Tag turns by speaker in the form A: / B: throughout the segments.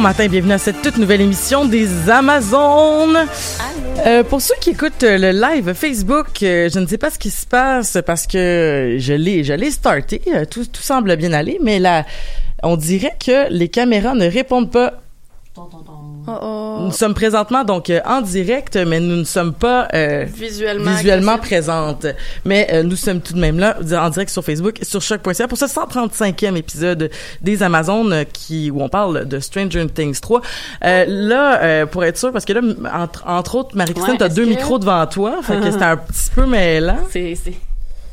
A: bon matin, bienvenue à cette toute nouvelle émission des Amazones. Euh, pour ceux qui écoutent euh, le live Facebook, euh, je ne sais pas ce qui se passe parce que je l'ai, je l'ai starté, tout, tout semble bien aller, mais là, on dirait que les caméras ne répondent pas. Nous sommes présentement donc euh, en direct, mais nous ne sommes pas euh,
B: Visuellement
A: visuellement présentes. Mais euh, nous sommes tout de même là en direct sur Facebook, sur choc.ca pour ce 135e épisode des Amazones euh, qui où on parle de Stranger Things 3. Euh, là, euh, pour être sûr, parce que là, entre, entre autres, Marie-Christine,
B: Ouais,
A: t'as deux
B: que-
A: micros devant toi, fait que c'était un petit peu mêlant.
B: C'est, c'est...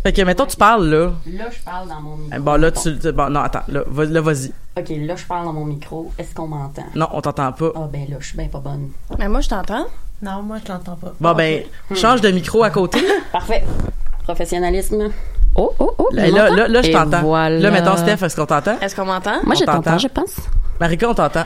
A: Fait que mettons, tu parles là.
B: Là, je parle dans mon micro.
A: Euh, Bon, là, tu, bon, non, attends, là, va- là, vas-y.
B: OK, là, je parle dans mon micro. Est-ce qu'on m'entend?
A: Non, on t'entend pas.
B: Ah, ben là, je suis bien pas bonne.
C: Mais moi, je t'entends.
D: Non, moi, je l'entends pas.
A: Bon, ben, change de micro à côté.
B: Parfait. Professionnalisme. Oh, oh, oh.
A: Là, là, là, là, je t'entends.
B: voilà.
A: Là, mettons, Steph, est-ce qu'on t'entend?
C: Est-ce qu'on m'entend?
B: Moi, je
A: On
B: t'entends, je pense.
A: Marika, on t'entend.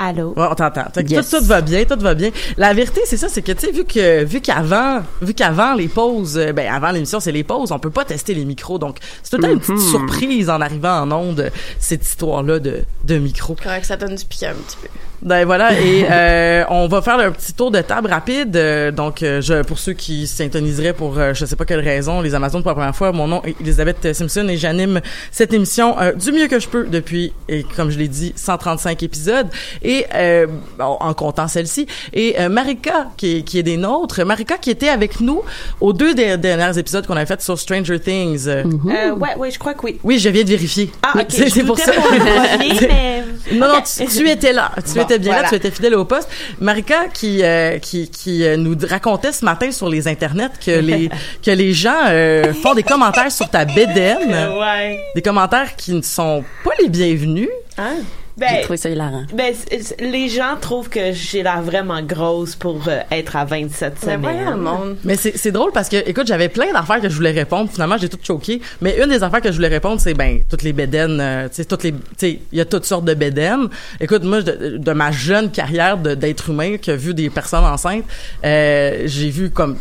D: Allô?
A: Ouais, on t'entend.
B: Yes.
A: tout, tout va bien, tout va bien. La vérité, c'est ça, c'est que, tu sais, vu que, vu qu'avant, vu qu'avant les pauses, euh, ben, avant l'émission, c'est les pauses, on peut pas tester les micros. Donc, c'est tout le temps une petite surprise en arrivant en onde, cette histoire-là de, de micro.
C: Correct, ça donne du piquant un petit peu.
A: Ben voilà, et euh, on va faire un petit tour de table rapide. Euh, donc, euh, je, pour ceux qui s'intoniseraient pour euh, je sais pas quelle raison, les Amazones pour la première fois, mon nom est Elisabeth Simpson et j'anime cette émission euh, du mieux que je peux depuis, et comme je l'ai dit, 135 épisodes. Et euh, bon, en comptant celle-ci. Et euh, Marika, qui est, qui est des nôtres, Marika qui était avec nous aux deux der- derniers épisodes qu'on avait fait sur Stranger Things. Euh,
D: Euh, ouais, ouais, je crois que oui.
A: Oui, je viens de vérifier.
D: Ah, ok.
A: C'est
D: je
A: c'est pour ça.
D: pour le premier, mais...
A: Non, non, tu, tu étais là. Tu
D: Bon,
A: étais bien là, tu étais fidèle au poste. Marika qui euh, qui, qui euh, nous racontait ce matin sur les internets que les que les gens euh, font des commentaires sur ta bédaine,
D: Ouais.
A: des commentaires qui ne sont pas les bienvenus.
D: Hein?
B: J'ai
D: Ben,
B: trouvé ça hilarant.
D: ben, les gens trouvent que j'ai l'air vraiment grosse pour euh, être à 27
C: Mais
D: semaines.
C: monde.
A: Mais c'est drôle parce que écoute, j'avais plein d'affaires que je voulais répondre. Finalement, j'ai tout choqué. Mais une des affaires que je voulais répondre, c'est ben toutes les bédaines, euh, tu sais toutes les tu sais, il y a toutes sortes de bédaines. Écoute, moi de, de ma jeune carrière d'être humain qui a vu des personnes enceintes, euh, j'ai vu comme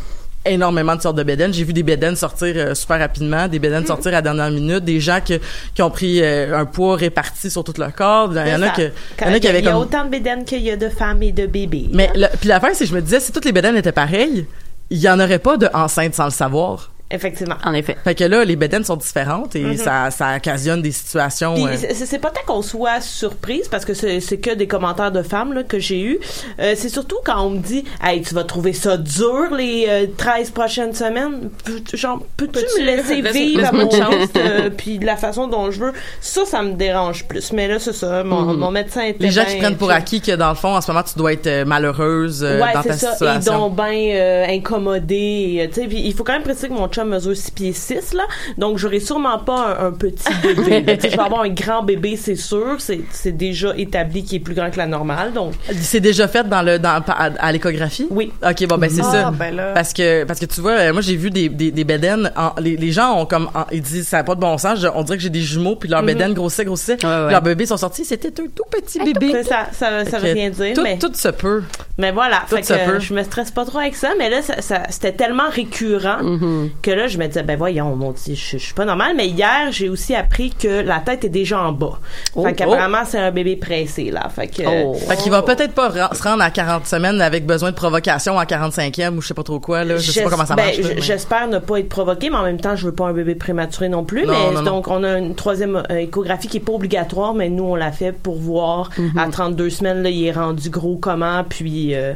A: énormément de sortes de bédaines. J'ai vu des bédaines sortir euh, super rapidement, des bédaines sortir à la dernière minute, des gens que, qui ont pris euh, un poids réparti sur tout leur corps. Il y en a
D: Ça.
A: que, il y
D: Quand-
A: en a qui avaient
D: il y a autant de bédaines qu'il y a de femmes et de bébés.
A: mais le- puis l'affaire, c'est que je me disais, si toutes les bédaines étaient pareilles, il y en aurait pas de enceinte sans le savoir.
D: Effectivement.
B: En effet.
A: Fait que là, les bédaines sont différentes et
D: Mhm.
A: ça, ça occasionne des situations. Euh,
D: c'est c'est pas tant qu'on soit surprise parce que c'est c'est que des commentaires de femmes là, que j'ai eu. Euh, c'est surtout quand on me dit Hey, tu vas trouver ça dur les euh, 13 prochaines semaines. Peux- Genre, peux-tu
C: Peux-tu
D: me laisser vivre à mon chance euh, puis de la façon dont je veux. Ça, ça me dérange plus. Mais là, c'est ça. Mon,
A: Mhm.
D: mon médecin était
A: les gens
D: ben
A: qui prennent pour acquis que dans le fond, en ce moment, tu dois être euh, malheureuse euh,
D: ouais,
A: dans
D: c'est
A: ta
D: ça. Et
A: situation.
D: donc ben euh, incommodé. et, euh, tu sais, puis il faut quand même préciser que mon chum mesure 6 pieds 6 là, donc j'aurai sûrement pas un, un petit bébé. là. Tu sais, je vais avoir un grand bébé, c'est sûr. C'est c'est déjà établi qu'il est plus grand que la normale. Donc
A: C'est déjà fait dans le dans à, à l'échographie?
D: oui.
A: Ok, bon ben c'est
C: Ah,
A: ça.
C: ben là.
A: Parce que parce que tu vois, euh, moi j'ai vu des des, des bédaines. en- les, les gens ont comme en- ils disent ça n'a pas de bon sens. je- on dirait que j'ai des jumeaux puis leur
D: Mhm.
A: bédaine grossissait grossissait.
B: Ouais, ouais.
A: Leurs bébés sont sortis. C'était un tout petit bébé.
D: Ça, ça, ça veut
A: Fait que
D: rien dire,
A: tout,
D: mais,
A: tout se peut.
D: Mais voilà.
A: tout
D: Fait
A: se
D: que,
A: peut.
D: euh, je me stresse pas trop avec ça, mais là, ça, ça- c'était tellement récurrent
B: Mhm.
D: que là, je me disais, ben voyons, mon Dieu, je, je suis pas normale. Mais hier, j'ai aussi appris que la tête est déjà en bas.
A: Oh,
D: fait qu'apparemment, c'est un bébé pressé, là. Fait que,
B: Oh.
A: Fait qu'il va peut-être pas se rendre à 40 semaines avec besoin de provocation en 45e ou je sais pas trop quoi là. Je sais pas comment ça
D: ben,
A: marche.
D: J'espère ne pas être provoqué, mais en même temps, je veux pas un bébé prématuré non plus.
A: Non,
D: mais
A: non, non.
D: donc, on a une troisième euh, échographie qui est pas obligatoire, mais nous, on l'a fait pour voir
A: Mhm.
D: à 32 semaines, là, il est rendu gros comment, puis euh,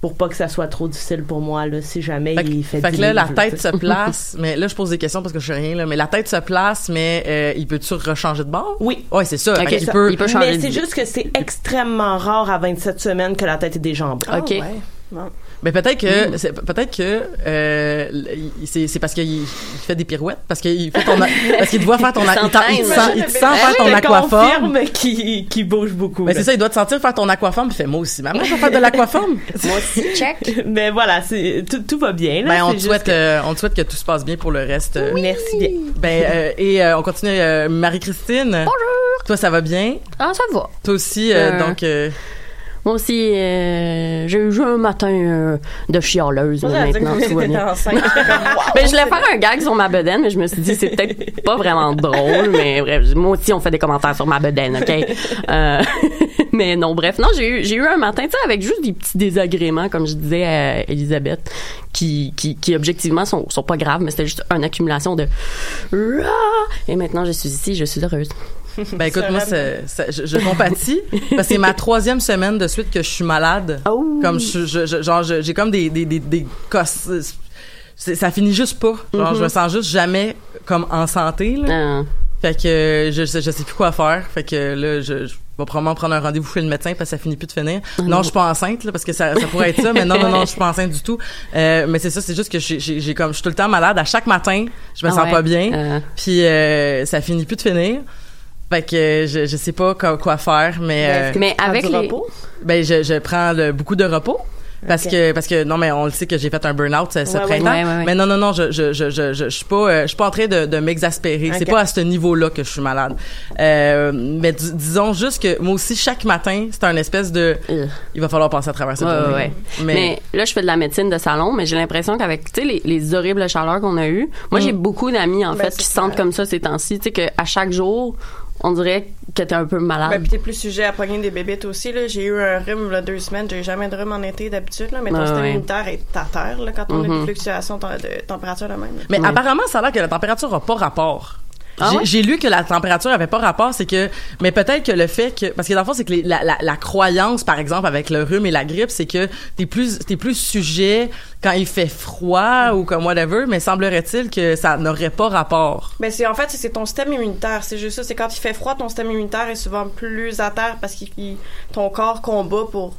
D: pour pas que ça soit trop difficile pour moi, là, si jamais
A: Fait,
D: il fait
A: fait que là, la tête se place, mais là, je pose des questions parce que je sais rien, là, mais la tête se place, mais euh, il peut-tu rechanger de bord?
D: Oui.
A: Ouais, c'est ça. Fait
B: ça-
A: peut,
B: il peut changer
D: Mais
B: de
D: c'est juste que c'est extrêmement rare à 27 semaines que la tête est déjà en bas.
C: Ah,
B: Ok.
C: ouais. Bon.
A: Mais peut-être que c'est peut-être que euh, c'est c'est parce qu'il il fait des pirouettes parce qu'il fait ton parce qu'il te voit faire ton
B: Il
A: il, t'en- il te sent il te sent faire ton aquaforme.
D: qu'il qu'il bouge beaucoup.
A: Mais
D: là.
A: c'est ça, il doit te sentir faire ton aquaforme, puis il fait moi aussi. Maman, je vais faire de l'aquaforme.
B: Moi aussi, check.
D: Mais voilà, c'est tout, tout va bien. Là,
A: Ben on te souhaite
D: que-
A: euh, on te souhaite que tout se passe bien pour le reste. euh.
D: Merci bien.
A: Ben euh, et euh, on continue euh, Marie-Christine.
B: Bonjour.
A: Toi ça va bien?
B: Ah, ça va.
A: Toi aussi euh,
B: Euh,
A: donc euh,
B: Moi aussi, euh, j'ai eu un matin euh, de chialeuse là, maintenant.
C: que wow.
B: Ben, je voulais faire un gag sur ma bedaine, mais je me suis dit, c'est peut-être pas vraiment drôle, mais bref, moi aussi, on fait des commentaires sur ma bedaine, OK? Euh, mais non, bref, non, j'ai eu, j'ai eu un matin, tu sais, avec juste des petits désagréments, comme je disais à Elisabeth, qui, qui, qui objectivement sont, sont pas graves, mais c'était juste une accumulation de et maintenant, je suis ici, je suis heureuse.
A: ben écoute moi
C: Sereine.
A: c'est- c'est- je, je compatis parce que c'est ma troisième semaine de suite que je suis malade.
B: Oh!
A: Comme je, je- je- genre j'ai comme des des des, des cosses. Ça finit juste pas. Genre je me sens juste jamais comme en santé là.
B: Ah.
A: Fait que je, sais- je sais plus quoi faire. Fait que là, je, je vais probablement prendre un rendez-vous chez le médecin parce que ça finit plus de finir. Non, je suis pas enceinte là, parce que ça, ça pourrait être ça, mais non, non, non, je suis pas enceinte du tout. Euh, mais c'est ça, c'est juste que j'ai, j'ai, j'ai comme, je suis tout le temps malade. À chaque matin, je me
B: Ah
A: sens
B: ouais.
A: pas bien.
B: Euh,
A: Puis euh, ça finit plus de finir. Fait que je, je sais pas quoi, quoi faire, mais euh,
B: mais avec les...
C: repos.
A: ben je, je prends le- beaucoup de repos. Parce que parce que non mais on le sait que j'ai fait un burn-out ce, ce
C: Ouais,
A: printemps.
B: ouais, ouais, ouais.
A: mais non non non je je je je je, je suis pas euh, je suis pas en train de, de m'exaspérer. C'est pas à ce niveau-là que je suis malade. Euh, mais dis- disons juste que moi aussi chaque matin c'est un espèce de
B: Euh.
A: il va falloir passer à travers cette
B: Ouais,
A: journée
B: ouais,
A: mais,
B: Mais, là, je fais de la médecine de salon, mais j'ai l'impression qu'avec, tu sais, les, les horribles chaleurs qu'on a eues, moi, j'ai beaucoup d'amis, en
C: Ben,
B: fait, qui se sentent comme ça ces temps-ci, tu sais, qu'à chaque jour, on dirait que t'es un peu malade.
C: Ben, puis t'es plus sujet à pogner des bébites aussi. Là. J'ai eu un rhume là, deux semaines. J'ai jamais de rhume en été d'habitude. Là, mais ton
B: Ouais,
C: système
B: ouais.
C: immunitaire est à terre là, quand on a des fluctuations de de température de même.
A: mais apparemment ça a l'air que la température a pas rapport
B: Ah
A: J'ai-
B: ouais?
A: J'ai lu que la température avait pas rapport, c'est que, mais peut-être que le fait que, parce que dans le fond, c'est que les- la, la, la croyance, par exemple, avec le rhume et la grippe, c'est que t'es plus, t'es plus sujet quand il fait froid ou comme whatever, mais semblerait-il que ça n'aurait pas rapport.
C: Ben c'est en fait c'est ton système immunitaire, c'est juste ça, c'est quand il fait froid ton système immunitaire est souvent plus à terre parce que ton corps combat pour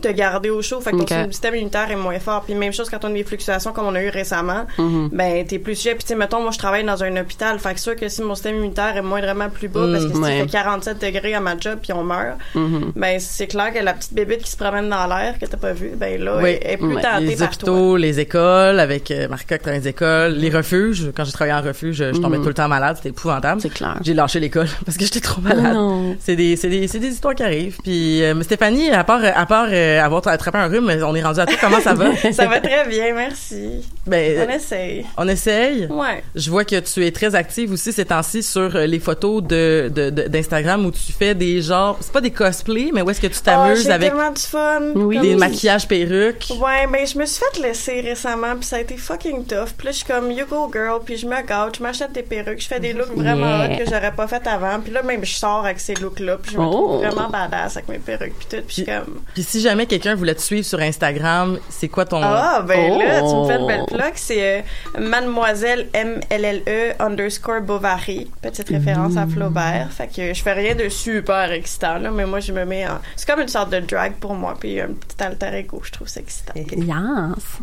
C: te garder au chaud, fait que ton système immunitaire est moins fort. Puis même chose quand on a des fluctuations comme on a eu récemment,
B: Mhm.
C: ben t'es plus sujet. Puis tu sais mettons moi je travaille dans un hôpital, fait que sûr que si mon système immunitaire est moindrement plus bas parce que si
B: ouais.
C: il fait 47 degrés à ma job puis on meurt,
B: Mhm.
C: ben c'est clair que la petite bébite qui se promène dans l'air que t'as pas vue, ben là
A: Oui.
C: elle est plus
B: Ouais.
C: tentée
A: Les
C: par
A: hôpitaux, les écoles, avec euh, dans les écoles, les refuges. Quand j'ai travaillé en refuge, je, je tombais
B: Mhm.
A: tout le temps malade, c'était épouvantable.
B: C'est clair.
A: J'ai lâché l'école parce que j'étais trop malade.
B: Non.
A: C'est des, c'est des, c'est des histoires qui arrivent. Puis euh, Stéphanie, à part, à part euh, euh, avoir attrapé un rhume, mais on est rendu à tout. Comment ça va?
C: Ça va très bien, merci.
A: Ben,
C: On essaye.
A: on essaye.
C: Ouais.
A: Je vois que tu es très active aussi ces temps-ci sur euh, les photos de de- de- d'Instagram où tu fais des genres, c'est pas des cosplays, mais où est-ce que tu
C: Oh,
A: t'amuses
C: j'ai
A: avec
C: tellement du fun.
B: Oui.
A: Des maquillages perruques?
C: Ouais, ben je me suis fait laisser récemment, puis ça a été fucking tough. Puis là, je suis comme you go girl, puis je me gâte, je m'achète des perruques, je fais des looks vraiment
B: Yeah.
C: hot que j'aurais pas fait avant. Puis là, même je sors avec ces looks-là, puis je me
B: Oh.
C: trouve vraiment badass avec mes perruques puis tout. Puis comme
A: Puis si jamais quelqu'un voulait te suivre sur Instagram, c'est quoi ton
C: ah ben là, tu me fais une
B: Oh.
C: belle plug, c'est euh, Mademoiselle M L L E underscore Bovary, petite référence à Flaubert. Fait que je fais rien de super excitant là, mais moi je me mets en, c'est comme une sorte de drag pour moi, puis un petit alter ego, je trouve ça excitant.
B: Yes.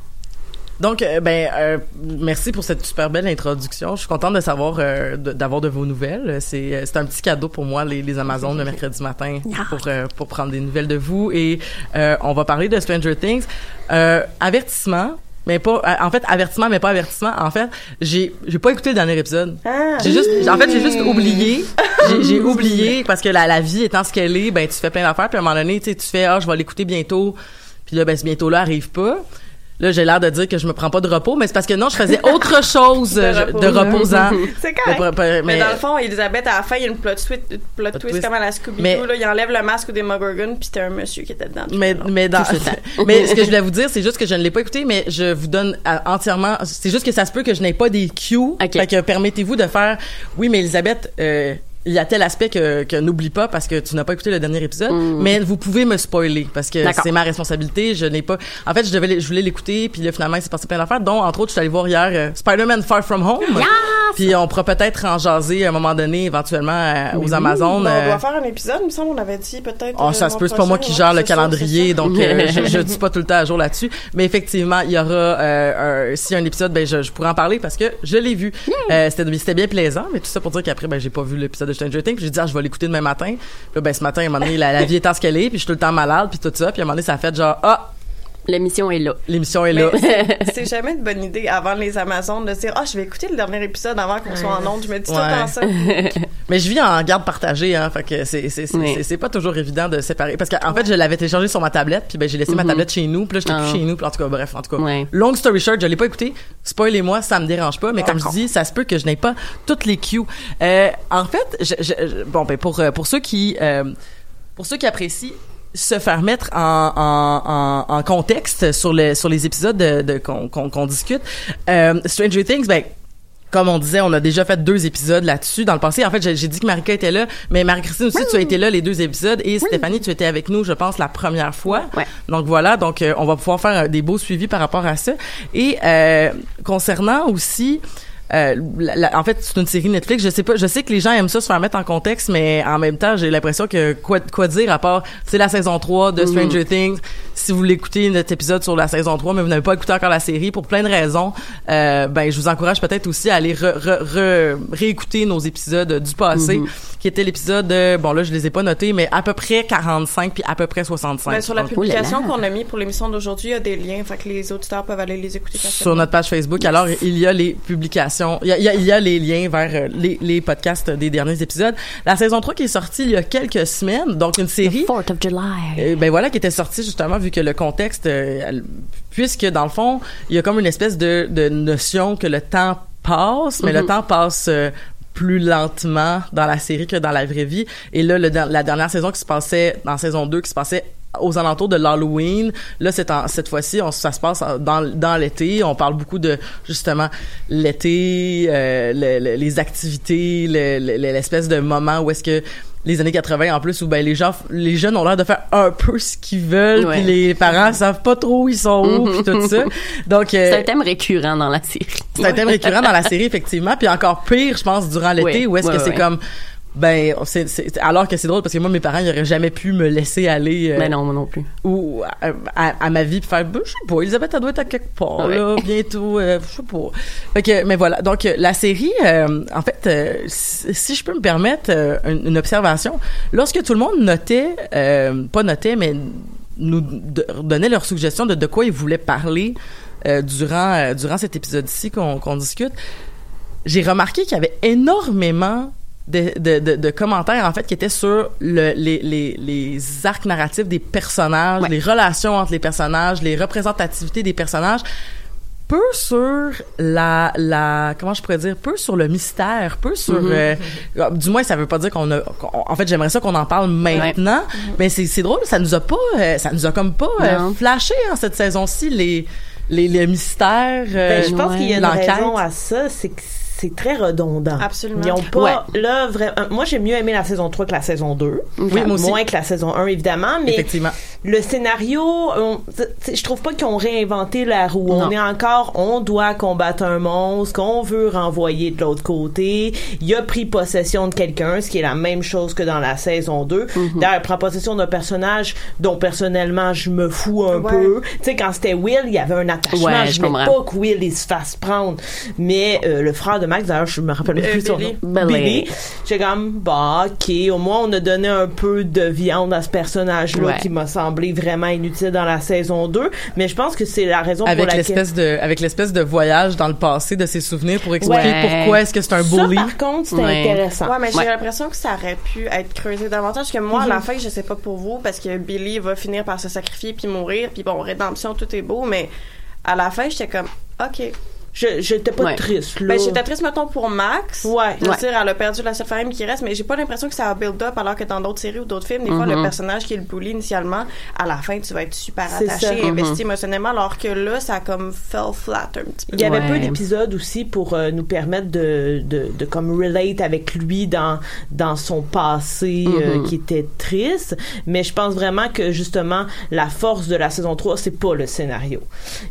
A: Donc, euh, ben, euh, merci pour cette super belle introduction. Je suis contente de savoir, euh, d'avoir de vos nouvelles. C'est, euh, c'est un petit cadeau pour moi, les, les Amazones, le mercredi matin, pour, euh, pour prendre des nouvelles de vous. Et euh, on va parler de Stranger Things. Euh, avertissement, mais pas, en fait, avertissement, mais pas avertissement. En fait, j'ai, j'ai pas écouté le dernier épisode.
C: Ah.
A: J'ai juste, en fait, j'ai juste oublié. J'ai, j'ai oublié parce que la, la vie étant ce qu'elle est, ben tu fais plein d'affaires. Puis à un moment donné, tu sais, tu fais, ah, je vais l'écouter bientôt. Puis là, ben ce bientôt là arrive pas. Là, j'ai l'air de dire que je me prends pas de repos, mais c'est parce que non, je faisais autre chose
C: De
A: euh, de,
C: reposant. C'est correct.
A: Mais, mais-
C: Mais, dans le fond, Elisabeth, à la fin, il y a une plot twist, plot twist,
A: twist.
C: comme à la Scooby-Doo.
A: Mais-
C: là, Il enlève le masque des Demogorgon, puis c'était un monsieur qui était dedans.
A: mais,
C: long.
A: mais, dans,
B: Tout le
A: mais ce que je voulais vous dire, c'est juste que je ne l'ai pas écouté, mais je vous donne euh, entièrement. C'est juste que ça se peut que je n'ai pas des cues.
B: Ok.
A: Fait que permettez-vous de faire. Oui, mais Elisabeth, euh, il y a tel aspect que, que n'oublie pas parce que tu n'as pas écouté le dernier épisode, mais vous pouvez me spoiler parce que c'est ma responsabilité. Je n'ai pas. En fait, je devais, je voulais l'écouter, puis là finalement il s'est passé plein d'affaires, dont entre autres, je suis allée voir hier euh, Spider-Man Far From Home. Puis on pourra peut-être en jaser à un moment donné, éventuellement euh, aux Amazones.
C: Bon, on
A: euh,
C: doit faire un épisode, il me semble, on avait dit peut-être.
A: Oh, ça se peut, c'est pas moi qui gère le calendrier,
C: ça.
A: donc euh, je, je dis pas tout le temps à jour là-dessus. Mais effectivement, il y aura euh, un, si un épisode, ben je, je pourrais en parler parce que je l'ai vu. Euh, c'était c'était bien plaisant, mais tout ça pour dire qu'après, ben j'ai pas vu l'épisode de Stranger Things. J'ai dit ah, je vais l'écouter demain matin. Puis là, ben ce matin, à un moment donné, la, vie étant ce qu'elle est, puis je suis tout le temps malade, puis tout ça. Puis à un moment donné, ça a fait genre ah
B: L'émission est là.
A: l'émission est là.
C: C'est- jamais une bonne idée avant les Amazones de dire ah je vais écouter le dernier épisode avant qu'on soit en onde. Je me dis tout
A: Ouais.
C: ça.
A: Mais je vis en garde partagée, hein, fait que c'est c'est c'est
B: Oui.
A: c'est- c'est pas toujours évident de séparer parce qu'en fait je l'avais téléchargé sur ma tablette puis ben j'ai laissé ma tablette chez nous puis là j'étais
B: Ah.
A: plus chez nous puis en tout cas bref en tout cas
B: Ouais.
A: long story short je l'ai pas écouté spoilez-moi ça me dérange pas mais comme je dis ça se peut que je n'ai pas toutes les cues euh, en fait je, je- je- bon ben pour euh, pour ceux qui euh, pour ceux qui apprécient se faire mettre en, en, en, en contexte sur les sur les épisodes de, de- qu'on qu'on qu'on discute euh, Stranger Things ben comme on disait, on a déjà fait deux épisodes là-dessus dans le passé. En fait, j'ai dit que Marika était là, mais Marie-Christine aussi, tu as été là les deux épisodes et Stéphanie, tu étais avec nous, je pense, la première fois.
B: Ouais.
A: Donc voilà, donc euh, on va pouvoir faire euh, des beaux suivis par rapport à ça. Et euh, concernant aussi la- la- en fait, c'est une série Netflix. Je sais pas, je sais que les gens aiment ça se faire mettre en contexte, mais en même temps, j'ai l'impression que quoi, quoi dire à part, c'est la saison 3 de Stranger Things. Si vous l'écoutez notre épisode sur la saison 3, mais vous n'avez pas écouté encore la série pour plein de raisons, euh, ben je vous encourage peut-être aussi à aller re- re- re- réécouter nos épisodes du passé, qui était l'épisode de, bon là je les ai pas notés, mais à peu près 45 puis à peu près 65.
C: Ben, sur la
B: Oh
C: publication qu'on a mis pour l'émission d'aujourd'hui, il y a des liens, fait que les auditeurs peuvent aller les écouter.
A: sur notre page Facebook. Alors, il y a les publications, il y a, il y a, il y a les liens vers euh, les, les podcasts des derniers épisodes. La saison 3 qui est sortie il y a quelques semaines, donc une série.
B: 4th of July.
A: euh, ben voilà, qui était sortie justement vu que le contexte, euh, puisque dans le fond, il y a comme une espèce de, de notion que le temps passe, mais le temps passe euh, plus lentement dans la série que dans la vraie vie. Et là, le, la dernière saison qui se passait, dans saison 2, qui se passait aux alentours de l'Halloween. Là, c'est en- cette fois-ci, ça se passe dans, dans l'été. On parle beaucoup de justement l'été, euh, le- le- les activités, le- le- l'espèce de moment où est-ce que les années 80 en plus où ben les gens les jeunes ont l'air de faire un peu ce qu'ils veulent
B: Ouais.
A: puis les parents savent pas trop où ils sont où puis tout ça. Donc euh,
B: C'est un thème récurrent dans la série.
A: c'est un thème récurrent dans la série effectivement. Puis encore pire je pense durant l'été où est-ce
B: ouais,
A: que c'est comme ben c'est c'est- alors que c'est drôle parce que moi mes parents ils auraient jamais pu me laisser aller euh,
B: Mais non, moi non plus.
A: ou à, à- à ma vie puis faire ben, je sais pas Elisabeth elle doit être à quelque part
B: Ouais.
A: là bientôt euh, je sais pas fait que mais voilà donc euh, la série euh, en fait euh, si, si je peux me permettre une, une observation lorsque tout le monde notait pas notait mais nous donnait leurs suggestions de de quoi ils voulaient parler durant durant cet épisode-ci qu'on qu'on discute j'ai remarqué qu'il y avait énormément de, de, de, de commentaires en fait qui étaient sur le, les, les, les arcs narratifs des personnages,
B: Ouais.
A: les relations entre les personnages, les représentativités des personnages. Peu sur la la comment je pourrais dire peu sur le mystère peu sur euh, du moins ça veut pas dire qu'on a en fait j'aimerais ça qu'on en parle maintenant mais c'est drôle ça nous a pas euh, ça nous a comme pas euh, flashé en cette saison-ci les les, les mystères euh,
D: Ben, je pense
B: ouais.
D: qu'il y a une raison à ça, c'est que c'est très redondant.
C: Absolument.
D: Ils ont pas, là, vraiment, moi, j'ai mieux aimé la saison 3 que la saison 2.
A: Oui, moi aussi.
D: Moins que la saison 1, évidemment, mais
A: effectivement
D: le scénario, on- je trouve pas qu'ils ont réinventé la roue. On
B: Non.
D: est encore, on doit combattre un monstre qu'on veut renvoyer de l'autre côté. Il a pris possession de quelqu'un, ce qui est la même chose que dans la saison 2.
B: Mhm.
D: D'ailleurs, il prend possession d'un personnage dont personnellement je me fous un
C: Ouais.
D: peu. Tu sais, quand c'était Will, il y avait un attachement.
B: Ouais,
D: je
B: comprends.
D: pas que Will il se fasse prendre. Mais euh, le frère de Max, d'ailleurs, je me rappelle
C: Euh,
D: plus son
C: Billy.
D: nom.
B: Billy.
D: J'étais comme, bah, ok, au moins on a donné un peu de viande à ce personnage-là
B: Ouais.
D: qui m'a semblé vraiment inutile dans la saison 2. Mais je pense que c'est la raison pour
A: avec
D: laquelle...
A: l'espèce de avec l'espèce de voyage dans le passé de ses souvenirs pour expliquer
B: Ouais.
A: pourquoi est-ce que c'est un
D: Ça,
A: bully
D: par contre, c'était
B: Ouais.
D: intéressant.
C: Ouais, mais j'ai
B: Ouais.
C: l'impression que ça aurait pu être creusé davantage. Que moi, à la fin, je sais pas pour vous, parce que Billy va finir par se sacrifier puis mourir, puis bon, rédemption, tout est beau, mais à la fin, j'étais comme, ok.
D: Je J'étais pas
B: Ouais.
D: triste, là.
C: Ben, j'étais triste, mettons, pour Max.
D: Ouais.
C: Je veux
B: Ouais.
C: dire, elle a perdu la seule famille qui reste, mais j'ai pas l'impression que ça a build up alors que dans d'autres séries ou d'autres films, des fois, le
B: Mhm.
C: personnage qui est le bully initialement, à la fin, tu vas être super
D: C'est
C: attaché et investi émotionnellement, alors que là, ça a comme fell flat un petit peu.
D: Il y avait
B: Ouais.
D: peu d'épisodes aussi pour euh, nous permettre de, de, de comme relate avec lui dans dans son passé euh,
B: Mhm.
D: qui était triste mais je pense vraiment que justement la force de la saison 3 c'est pas le scénario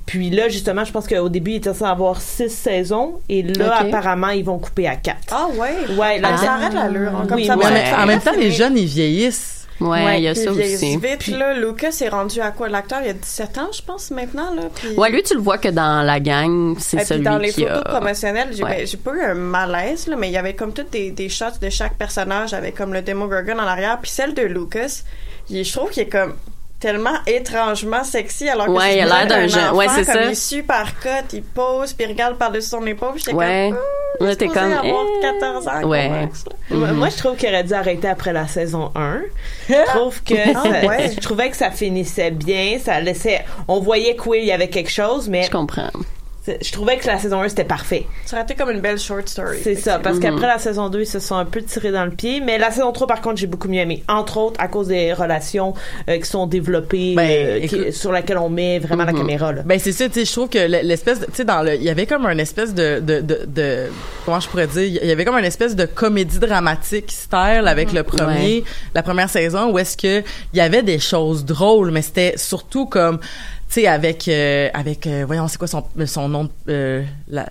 D: puis là justement je pense qu'au début il était censé avoir six saisons et là apparemment ils vont couper à quatre
C: Ah ouais?
D: Ouais,
C: là,
D: là,
C: ça arrête l'allure. hein, Comme
D: Oui,
C: ça,
D: oui.
A: Mais en même-
C: être
A: en même temps les jeunes ils vieillissent
B: Ouais, il y a ça aussi.
C: Vite,
D: Puis-
C: là, Lucas est rendu à quoi? L'acteur, il a 17 ans, je pense, maintenant, là. Puis...
B: Ouais, lui, tu le vois que dans la gang, c'est celui
C: dans les
B: qui
C: photos
B: a...
C: promotionnelles, j'ai
B: Ouais.
C: ben, pas eu un malaise, là, mais il y avait comme toutes des, des shots de chaque personnage avec comme le Demogorgon en arrière. Puis celle de Lucas, il, je trouve qu'il est comme tellement étrangement sexy alors que
B: Ouais,
C: c'est
B: il a l'air d'un jeune- ouais, c'est
C: comme
B: ça.
C: Il est super cut, il pose, puis il regarde par-dessus son épaule. J'étais
B: Ouais.
C: comme, hum,
B: Là, t'es comme,
C: avoir
B: eh.
C: 14 ans.
B: Ouais.
C: Là.
D: Moi, je trouve qu'il aurait dû arrêter après la saison 1. Je trouve que
C: Ah,
D: ça-
C: ouais.
D: je trouvais que ça finissait bien, ça laissait on voyait que oui, il y avait quelque chose mais
B: Je comprends.
D: C'est- je trouvais que la saison 1 c'était parfait.
C: Ça aurait été comme une belle short story.
D: C'est ça parce
B: Mhm.
D: qu'après la saison 2, ils se sont un peu tirés dans le pied, mais la saison 3 par contre, j'ai beaucoup mieux aimé. Entre autres à cause des relations euh, qui sont développées
A: Ben,
D: euh, qui-
A: écoute-
D: sur laquelle on met vraiment la
B: Mhm.
D: caméra là.
A: Ben c'est ça, tu sais, je trouve que l'espèce, de- tu sais, dans le, il y avait comme un espèce de, de, de, de- comment je pourrais dire, il y avait comme un espèce de comédie dramatique style avec le premier,
B: Ouais.
A: la première saison où est-ce que il y avait des choses drôles, mais c'était surtout comme, sais, avec, euh, avec, euh, voyons, c'est quoi son, son nom, de- euh, la,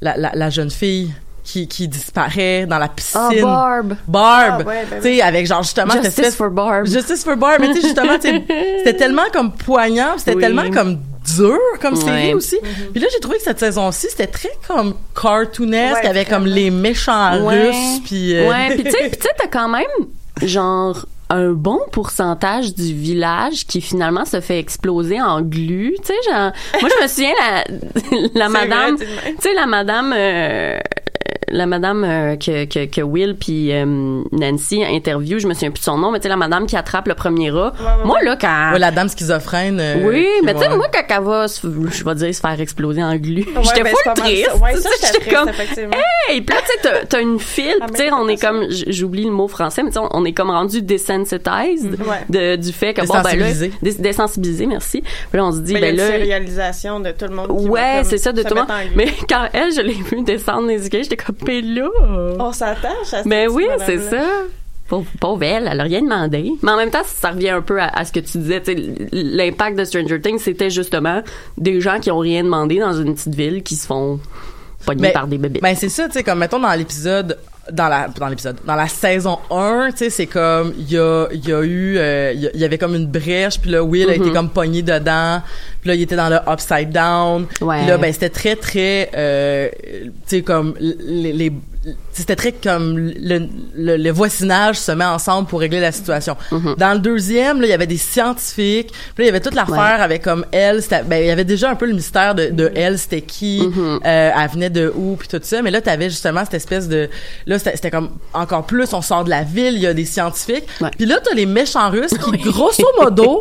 A: la, la, la jeune fille qui, qui disparaît dans la piscine.
B: Ah, Barb.
A: Barb,
C: Ah, ouais, ben
A: tu sais, avec genre justement
B: Justice
A: espèce
B: for Barb.
A: Justice for Barb, mais tu sais justement, c'était tellement comme poignant, c'était
B: Oui.
A: tellement comme dur comme série
B: Ouais.
A: aussi. Puis là, j'ai trouvé que cette saison-ci, c'était très comme cartoonesque,
C: Ouais,
A: avec comme les méchants
B: Ouais.
A: russes, puis euh,
B: Ouais, puis tu sais, puis tu sais, t'as quand même genre un bon pourcentage du village qui finalement se fait exploser en glu, tu sais genre. Moi je me souviens la la madame tu sais la madame euh, la madame euh, que, que, que Will puis euh, Nancy interview, je me souviens plus de son nom, mais tu sais la madame qui attrape le premier rat.
C: ouais,
B: Moi là quand
A: ouais, la dame schizophrène. euh,
B: oui, mais tu sais, moi, quand elle va, se- je vais dire, se faire exploser en glu,
C: Ouais,
B: j'étais
C: ben,
B: full triste.
C: ça. Ouais, ça, j'étais
B: comme,
C: effectivement.
B: hey, puis là, tu sais, t'as- t'as une file,
C: Ah,
B: tu
C: mais
B: sais, on est comme, j'oublie le mot français, mais tu sais, on, on est comme rendu desensitized
C: Ouais.
B: de, du fait que, bon, ben là,
A: Désensibilisé.
B: dés- désensibilisé, merci. Puis là, on se dit,
C: Ben, y a
B: ben
C: une
B: là,
C: sérialisation de tout le monde.
B: ouais, c'est ça, de tout le monde. Mais quand elle, je l'ai vu descendre les escaliers, j'étais comme,
C: On s'attache à cette
B: Ben oui, c'est ça. Pauvre, pauvre elle, elle a rien demandé. Mais en même temps, ça revient un peu à, à ce que tu disais. L'impact de Stranger Things, c'était justement des gens qui ont rien demandé dans une petite ville qui se font pogner
A: Ben,
B: par des bébés.
A: Ben c'est ça, tu sais, comme mettons dans l'épisode dans la dans l'épisode dans la saison 1 tu sais c'est comme il y a il y a eu euh, il y a- il y avait comme une brèche puis là Will a été
B: Mhm.
A: comme pogné dedans puis là il était dans le upside down
B: Ouais.
A: puis là ben c'était très très euh, tu sais comme les, les c'était très comme le, le, le voisinage se met ensemble pour régler la situation. Dans le deuxième, là, il y avait des scientifiques. Puis là, il y avait toute l'affaire avec comme elle. Ben, il y avait déjà un peu le mystère de, de elle, c'était qui, euh, elle venait de où, puis tout ça. Mais là, t'avais justement cette espèce de, là, c'était comme encore plus. On sort de la ville, il y a des scientifiques.
B: Ouais.
A: Puis là, t'as les méchants russes qui, grosso modo,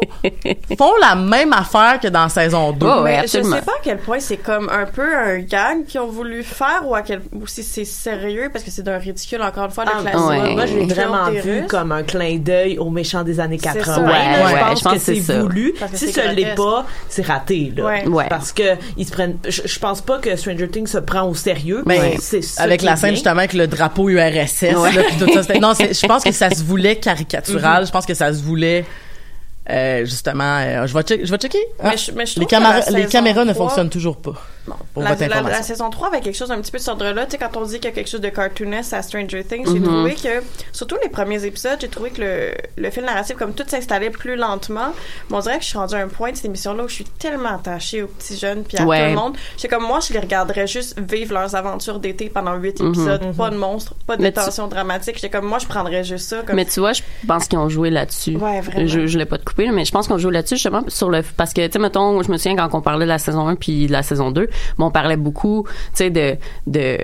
A: font la même affaire que dans saison 2.
B: Ouais, ouais,
C: je sais pas à quel point c'est comme un peu un gag qu'ils ont voulu faire ou à quel ou si c'est sérieux parce que c'est d'un ridicule encore une fois de
D: Ah,
C: classer
B: ouais.
D: Moi, je l'ai vraiment vu
C: Russes.
D: comme un clin d'œil aux méchants des années
C: C'est
D: 80.
C: ça.
B: Ouais,
D: Là,
B: ouais,
D: je pense
B: je pense
D: que
B: que c'est
D: voulu. Si ce l'est pas, c'est raté, là.
C: Ouais.
B: Ouais.
D: Parce que ils se prennent, je, je pense pas que Stranger Things se prend au sérieux.
A: Ben,
D: mais c'est ça
A: avec la scène justement avec le drapeau URSS
B: Ouais.
A: là, puis tout ça non c'est- je pense que ça se voulait caricatural je pense que ça se voulait euh, justement euh, je vais checker je vais checker Ah,
C: Mais je- mais je
A: les,
C: que
A: caméras-
C: la
A: les ne
C: 3
A: fonctionnent toujours pas pour
C: la,
A: votre
C: la- la
A: information
C: saison 3 avait quelque chose un petit peu de cet ordre-là. Tu sais, quand on dit qu'il y a quelque chose de cartoonesque à Stranger Things, j'ai
B: Mhm.
C: trouvé que, surtout les premiers épisodes, j'ai trouvé que le, le fil narratif, comme tout s'installait plus lentement, mais on dirait que je suis rendue à un point de cette émission-là où je suis tellement attachée aux petits jeunes puis à
B: Ouais.
C: tout le monde. C'est comme moi, je les regarderais juste vivre leurs aventures d'été pendant huit
B: Mhm.
C: épisodes. Pas de monstres, pas de
B: Mais tu-
C: tension dramatique. J'étais comme moi, je prendrais juste ça. Comme
B: Mais tu vois, je pense qu'ils ont joué là-dessus.
C: Ouais, vraiment.
B: Je, je voulais pas là, mais je pense qu'on joue là-dessus justement sur le parce que tu sais mettons, je me souviens quand on parlait de la saison 1 puis de la saison 2, bon, on parlait beaucoup, tu sais de de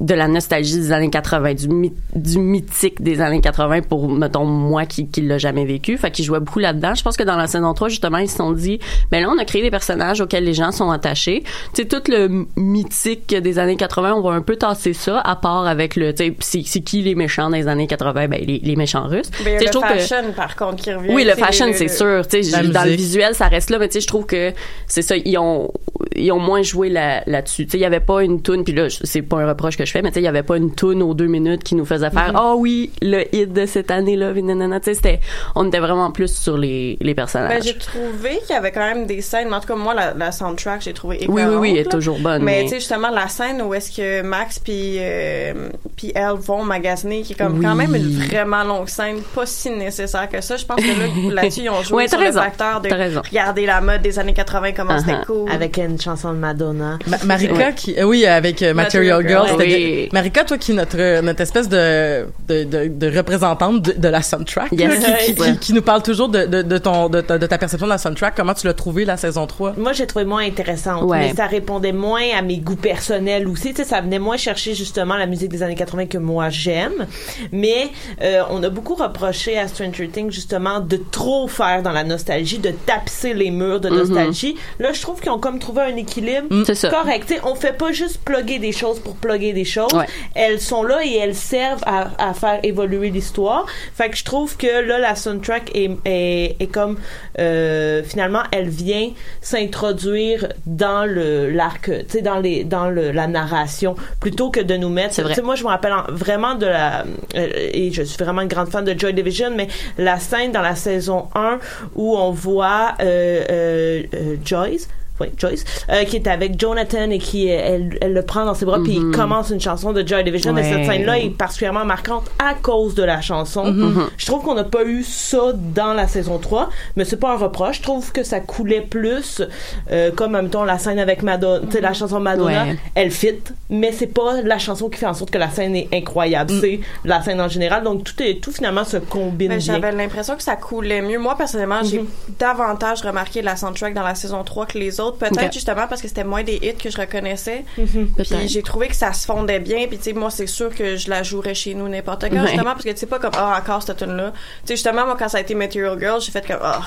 B: de la nostalgie des années 80, du du mythique des années 80 pour mettons moi qui qui l'a jamais vécu, fait qu'ils jouaient beaucoup là-dedans. Je pense que dans la saison 3 justement, ils se sont dit mais là on a créé des personnages auxquels les gens sont attachés. Tu sais tout le mythique des années 80, on va un peu tasser ça à part avec le tu sais c'est c'est qui les méchants dans les années 80 ben les, les méchants russes.
C: Mais
B: sais,
C: le
B: je trouve que-
C: fashion, par contre, qui revient.
B: oui, le fashion, c'est sûr. Tu sais, dans le visuel, ça reste là, mais tu sais, je trouve que c'est ça. Ils ont, ils ont moins joué là, là-dessus. Tu sais, il y avait pas une tune, puis là, c'est pas un reproche que je fais, mais tu sais, il y avait pas une tune aux deux minutes qui nous faisait faire,
C: Mm-hmm.
B: oh oui, le hit de cette année-là, puis nanana. Tu sais, c'était, on était vraiment plus sur les, les personnages.
C: Ben, j'ai trouvé qu'il y avait quand même des scènes, mais en tout cas, moi, la, la soundtrack, j'ai trouvé
B: oui, oui, oui, elle est toujours bonne.
C: Mais
B: Mais,
C: tu sais justement la scène où est-ce que Max puis euh, puis elle vont magasiner qui est comme quand même une vraiment longue scène pas si nécessaire que ça je pense que là là-dessus ils ont joué
B: Ouais,
C: sur
B: t'as
C: le
B: raison,
C: facteur de
B: raison.
C: regarder la mode des années 80 comment c'était
B: Uh-huh.
C: cool
D: Avec une chanson de Madonna.
A: Ma- Marika
B: Ouais.
A: qui euh, oui avec euh, Material,
C: Material
A: Girl,
C: Girl,
A: c'était
B: oui.
A: bien- Marika toi qui est notre notre espèce de de, de, de représentante de, de la soundtrack
B: Yes.
A: là, qui, qui,
B: Ouais.
A: qui, qui nous parle toujours de, de, de ton de, ta- de ta perception de la soundtrack comment tu l'as trouvé la saison 3
D: Moi, j'ai trouvé moins intéressante,
B: Ouais.
D: mais ça répondait moins à mes goûts personnels aussi. Tu sais, ça venait moins chercher justement la musique des années 80 que moi j'aime. Mais euh, on a beaucoup reproché à Stranger Things justement de trop faire dans la nostalgie, de tapisser les murs de nostalgie. Là, je trouve qu'ils ont comme trouvé un équilibre
B: Mm. C'est ça.
D: correct. Tu sais, on fait pas juste plugger des choses pour plugger des choses.
B: Ouais.
D: Elles sont là et elles servent à, à faire évoluer l'histoire. Fait que je trouve que là, la soundtrack est, est, est comme euh, finalement, elle vient s'introduire dans le l'arc, tu sais, dans les dans le, la narration plutôt que de nous mettre.
B: C'est vrai.
D: Moi, je me rappelle en- vraiment de la euh, et je suis vraiment une grande fan de Joy Division, mais la scène dans la saison 1 où on voit euh, euh, Joyce oui, Joyce, euh, qui est avec Jonathan et qui euh, elle, elle le prend dans ses bras puis il commence une chanson de Joy Division et
B: Ouais.
D: cette scène là est particulièrement marquante à cause de la chanson. Je trouve qu'on n'a pas eu ça dans la saison 3, mais c'est pas un reproche. Je trouve que ça coulait plus euh, comme en même temps la scène avec Madonna, sais la chanson Madonna,
B: Ouais.
D: elle fit, mais c'est pas la chanson qui fait en sorte que la scène est incroyable, c'est la scène en général. Donc tout est tout finalement se combine
C: Ben,
D: bien.
C: j'avais l'impression que ça coulait mieux. Moi, personnellement, j'ai davantage remarqué la soundtrack dans la saison 3 que les autres. Peut-être justement parce que c'était moins des hits que je reconnaissais.
B: Peut-être.
C: Puis j'ai trouvé que ça se fondait bien. Puis tu sais, moi, c'est sûr que je la jouerais chez nous n'importe quand,
B: Ouais.
C: justement, parce que tu sais pas comme, ah, encore cette tune-là. Tu sais, justement, moi, quand ça a été Material Girl, j'ai fait comme, ah,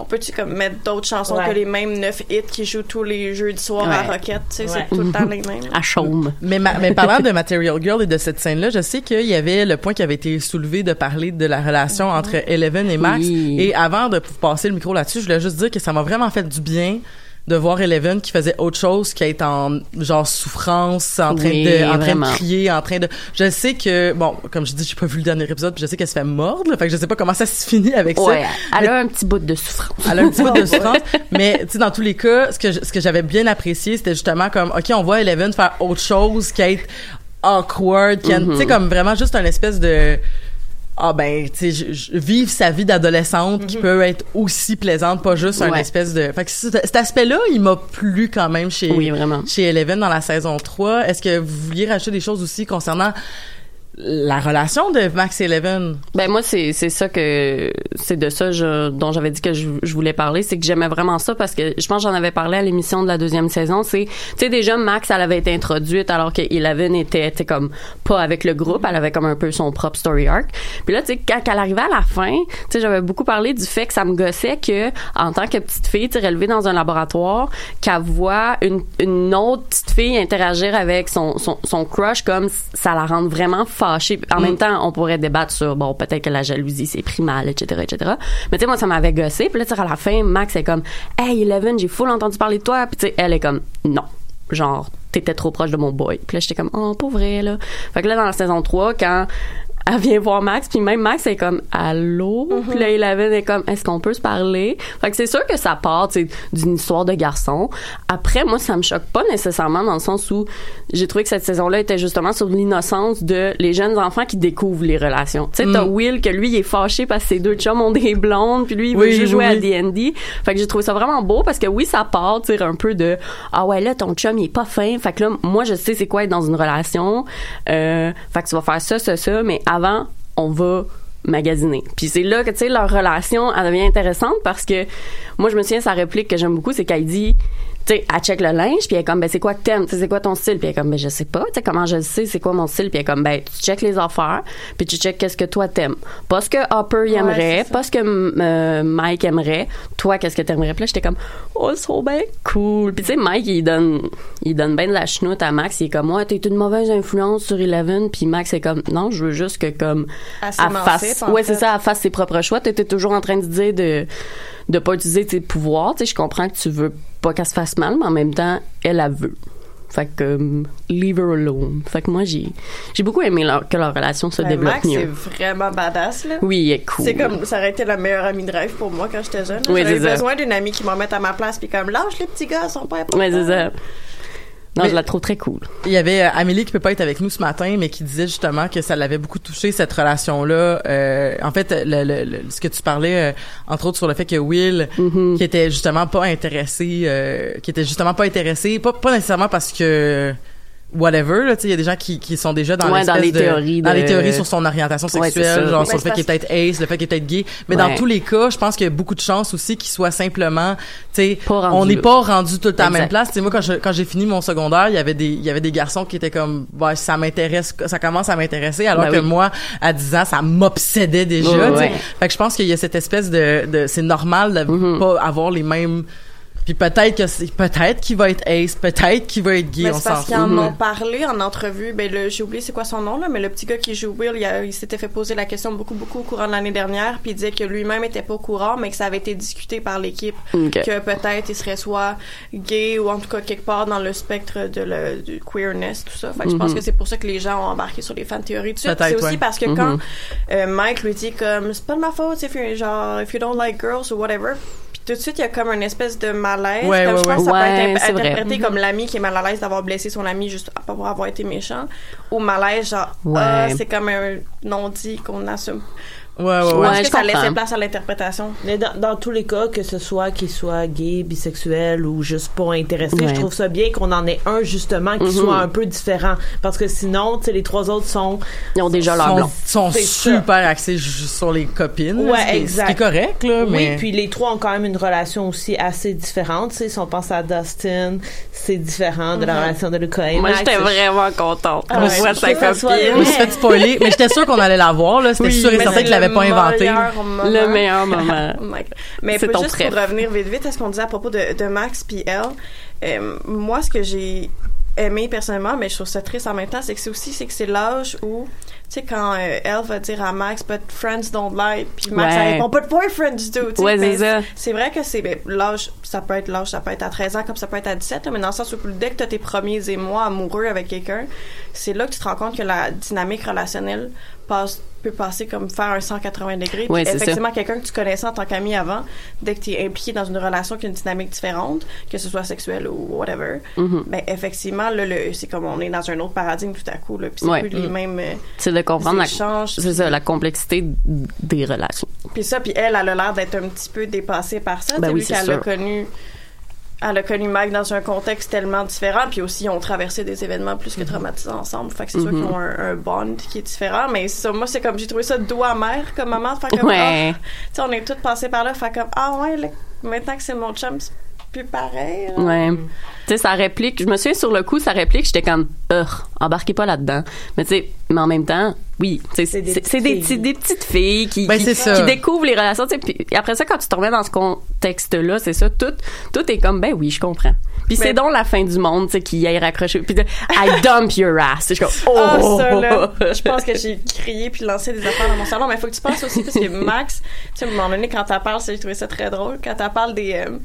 C: on peut-tu comme mettre d'autres chansons
D: Ouais.
C: que les mêmes neuf hits qui jouent tous les jeudis soirs à
B: Ouais.
C: Rocket? Tu sais,
D: Ouais.
C: c'est tout le temps les mêmes.
B: à Chaume.
A: Mais, ma- mais parlant de Material Girl et de cette scène-là, je sais qu'il y avait le point qui avait été soulevé de parler de la relation entre Eleven et Max.
B: Oui.
A: Et avant de passer le micro là-dessus, je voulais juste dire que ça m'a vraiment fait du bien de voir Eleven qui faisait autre chose qu'être en genre souffrance, en train
B: Oui,
A: de en train de crier, en train de je sais que bon, comme je dis, j'ai pas vu le dernier épisode, puis je sais qu'elle se fait mordre, là, fait que je sais pas comment ça se finit avec
B: Ouais,
A: ça.
B: elle a un petit bout de souffrance.
A: Elle a un petit peu de souffrance, mais tu sais dans tous les cas, ce que je- ce que j'avais bien apprécié, c'était justement comme OK, on voit Eleven faire autre chose qu'être awkward, qu'elle- tu sais comme vraiment juste un espèce de ah ben tu sais vivre sa vie d'adolescente qui peut être aussi plaisante pas juste un espèce de fait que cet cet aspect-là il m'a plu quand même chez
B: Oui, vraiment.
A: chez Eleven dans la saison 3 est-ce que vous vouliez rajouter des choses aussi concernant la relation de Max et Eleven?
B: Ben moi c'est c'est ça que c'est de ça dont j'avais dit que je, voulais parler, c'est que j'aimais vraiment ça parce que je pense j'en avais parlé à l'émission de la deuxième saison, c'est tu sais déjà Max elle avait été introduite alors que Eleven était comme pas avec le groupe, elle avait comme un peu son propre story arc. Puis là tu sais quand elle arrivait à la fin, tu sais j'avais beaucoup parlé du fait que ça me gossait que en tant que petite fille, tu relevée dans un laboratoire, qu'elle voit une une autre petite fille interagir avec son son, son crush comme ça la rend vraiment fâchée. En même temps, on pourrait débattre sur bon peut-être que la jalousie c'est primal, etc., etc. Mais tu sais moi ça m'avait gossé. Puis là tu sais à la fin, Max est comme hey Eleven, j'ai full entendu parler de toi. Puis tu sais elle est comme non genre t'étais trop proche de mon boy. Puis là j'étais comme oh pour vrai là. Fait que là dans la saison 3 quand elle vient voir Max puis même Max est comme allô? Puis là Eleven est comme est-ce qu'on peut se parler? Fait que c'est sûr que ça part d'une histoire de garçon. Après moi ça me choque pas nécessairement dans le sens où j'ai trouvé que cette saison là était justement sur l'innocence de les jeunes enfants qui découvrent les relations. Tu sais t'as Will que lui il est fâché parce que ses deux chums ont des blondes puis lui il veut
A: Oui,
B: juste jouer
A: oui.
B: à D&D fait que j'ai trouvé ça vraiment beau parce que oui ça part tu un peu de ah ouais là ton chum il est pas fin. Fait que là moi je sais c'est quoi être dans une relation. Euh, fait que tu vas faire ça ça ça mais avant on va magasiner. Puis c'est là que tu sais leur relation elle devient intéressante parce que moi je me souviens sa réplique que j'aime beaucoup c'est qu'elle dit tu sais elle check le linge puis elle est comme ben c'est quoi que t'aimes? C'est quoi ton style? Puis elle est comme ben je sais pas tu sais comment je le sais c'est quoi mon style? Puis elle est comme ben tu check les affaires puis tu check qu'est-ce que toi t'aimes. Pas ce que Hopper y aimerait pas ce que euh, Mike aimerait toi qu'est-ce que t'aimerais? Puis là j'étais comme oh c'est trop bien cool. Puis tu sais Mike il donne il donne bien de la chenoute à Max il est comme ouais t'es une mauvaise influence sur Eleven. Puis Max est comme non je veux juste que comme fasse
C: en
B: ouais c'est ça elle fasse ses propres choix. T'étais toujours en train de dire de de pas utiliser tes pouvoirs. Tu sais je comprends que tu veux pas qu'elle se fasse mal mais en même temps elle la veut fait que euh, leave her alone fait que moi j'ai j'ai beaucoup aimé leur- que leur relation se
C: Ben,
B: développe
C: Max, c'est
B: mieux
C: vraiment badass, là.
B: oui il est cool
C: C'est comme, ça aurait été la meilleure amie de rêve pour moi quand j'étais jeune.
B: Oui,
C: J'avais besoin d'une amie qui m'en mette à ma place puis comme, lâche les petits gars, ils sont pas importants.
B: ouais c'est ça non
A: Mais-
B: je la trouve très cool
A: Il y avait euh, Amélie qui peut pas être avec nous ce matin, mais qui disait justement que ça l'avait beaucoup touché cette relation-là. Euh, en fait, le, le- le- ce que tu parlais, euh, entre autres, sur le fait que Will,
B: Mm-hmm.
A: qui était justement pas intéressé, euh, qui était justement pas intéressé, pas pas nécessairement parce que whatever là tu sais il y a des gens qui, qui sont déjà dans
B: Ouais, dans les
A: de-
B: théories
A: dans
B: de-
A: les théories sur son orientation sexuelle genre sur le fait qu'il est peut-être ace le fait qu'il est peut-être gay. Mais dans tous les cas je pense qu'il y a beaucoup de chances aussi qu'il soit simplement tu sais on n'est pas rendu tout à la même place. Tu sais moi quand je- quand j'ai fini mon secondaire il y avait des il y avait des garçons qui étaient comme ouais, ça m'intéresse ça commence à m'intéresser alors
B: Ben
A: que
B: oui.
A: moi à 10 ans ça m'obsédait déjà fait que je pense qu'il y a cette espèce de, de c'est normal de
B: Mm-hmm.
A: pas avoir les mêmes puis peut-être que c'est peut-être qu'il va être ace peut-être qu'il va être gay
C: Mais
A: on
C: parce qu'ils en ont parlé en entrevue. Ben, le, j'ai oublié c'est quoi son nom, là, mais le petit gars qui joue Will, il, a- il s'était fait poser la question beaucoup, beaucoup au courant de l'année dernière, puis il disait que lui-même était pas au courant, mais que ça avait été discuté par l'équipe. Que peut-être il serait soit gay ou en tout cas quelque part dans le spectre de le, du queerness, tout ça. Fait que je pense que c'est pour ça que les gens ont embarqué sur les fan théories. tout C'est aussi
A: ouais.
C: parce que quand euh, Mike lui dit comme, c'est pas de ma faute, if you, genre, if you don't like girls or whatever. Tout de suite, il y a comme une espèce de malaise.
A: Ouais,
C: comme
A: ouais,
C: je pense
A: ouais.
C: que ça
B: Ouais,
C: peut être
B: vrai.
C: interprété comme l'ami qui est mal à l'aise d'avoir blessé son ami juste pour avoir été méchant. Ou malaise, genre,
B: Ouais.
C: ah, c'est comme un non-dit qu'on assume.
A: Ouais ouais ouais,
B: Ouais,
C: Parce que
B: je
C: ça laissait place à l'interprétation.
D: Mais dans, dans tous les cas, que ce soit qu'il soit gay, bisexuel ou juste pas intéressé,
B: Ouais.
D: je trouve ça bien qu'on en ait un justement qui
B: Mhm.
D: soit un peu différent. Parce que sinon, tu sais, les trois autres sont
B: ils ont déjà leur
A: sont,
B: blanc
A: sont super axés sur les copines. là,
D: Ouais,
A: ce qui est-
D: exact.
A: Ce qui est correct, là, mais...
D: Oui, puis les trois ont quand même une relation aussi assez différente. Tu sais, si on pense à Dustin, c'est différent de la relation de Luca et
B: moi j'étais vraiment contente
D: Ah
B: on
D: ouais,
B: voit
D: je
B: sa
A: Je me suis fait spoiler, mais j'étais sûre qu'on allait la voir, là. C'était
B: Oui,
A: sûr et certain qu'il l'avait
C: le
A: pas inventé.
C: meilleur moment.
B: le meilleur moment
C: Oh my God. Mais pour-
B: ton
C: juste pour revenir vite vite à ce qu'on disait à propos de, de Max puis elle, euh, moi ce que j'ai aimé personnellement, mais je trouve ça triste en même temps, c'est que c'est aussi c'est que c'est l'âge où tu sais quand euh, elle va dire à Max but friends don't lie puis Max
B: Ouais.
C: répond but boyfriends do tu sais,
B: Ouais, c'est ça.
C: c'est vrai que c'est ben, l'âge ça peut être l'âge ça peut être à 13 ans comme ça peut être à 17 là, mais dans le sens où dès que tu as tes premiers émois amoureux avec quelqu'un c'est là que tu te rends compte que la dynamique relationnelle passe peut passer comme faire un 180 degrés.
B: C'est
C: effectivement, quelqu'un que tu connaissais en tant qu'ami avant, dès que tu es impliqué dans une relation qui a une dynamique différente, que ce soit sexuelle ou whatever,
B: Mhm.
C: ben effectivement, là, le, c'est comme on est dans un autre paradigme tout à coup. Là, puis c'est
B: Ouais.
C: plus les
B: Mm.
C: mêmes euh,
B: C'est de comprendre la,
C: échanges.
B: c'est ça, la complexité des relations.
C: Puis ça, puis elle, elle a l'air d'être un petit peu dépassée par ça.
B: Ben oui,
C: vu qu'elle a connu... Elle a connu Mike dans un contexte tellement différent, puis aussi ils ont traversé des événements plus que traumatisants ensemble. Fait que c'est sûr
B: Mhm.
C: qu'ils ont un, un bond qui est différent. Mais ça, moi, c'est comme j'ai trouvé ça doux amer comme de Faire comme
B: Ouais.
C: sais, on est toutes passées par là. Fait comme ah ouais, là, maintenant que c'est mon chum, plus pareil. là.
B: Ouais. Tu sais, sa réplique, je me souviens sur le coup, sa réplique, j'étais comme, Ugh, embarquez pas là-dedans. Mais tu sais, mais en même temps, oui, c'est
D: des
B: des, petits- des petites filles qui,
A: Ben,
B: qui,
A: ça.
B: découvrent les relations, tu sais. Puis après ça, quand tu te remets dans ce contexte-là, c'est ça, tout, tout est comme, ben oui, je comprends. Puis c'est donc la fin du monde, tu sais, qui aille raccrocher. Puis I dump your ass. Je suis comme, oh!
C: Ah, ça, là, je pense que j'ai crié puis lancé des affaires dans mon salon. Mais il faut que tu penses aussi, parce que Max, tu sais, à un moment donné, quand t'en parles, j'ai trouvé ça très drôle, quand t'en parles des, euh,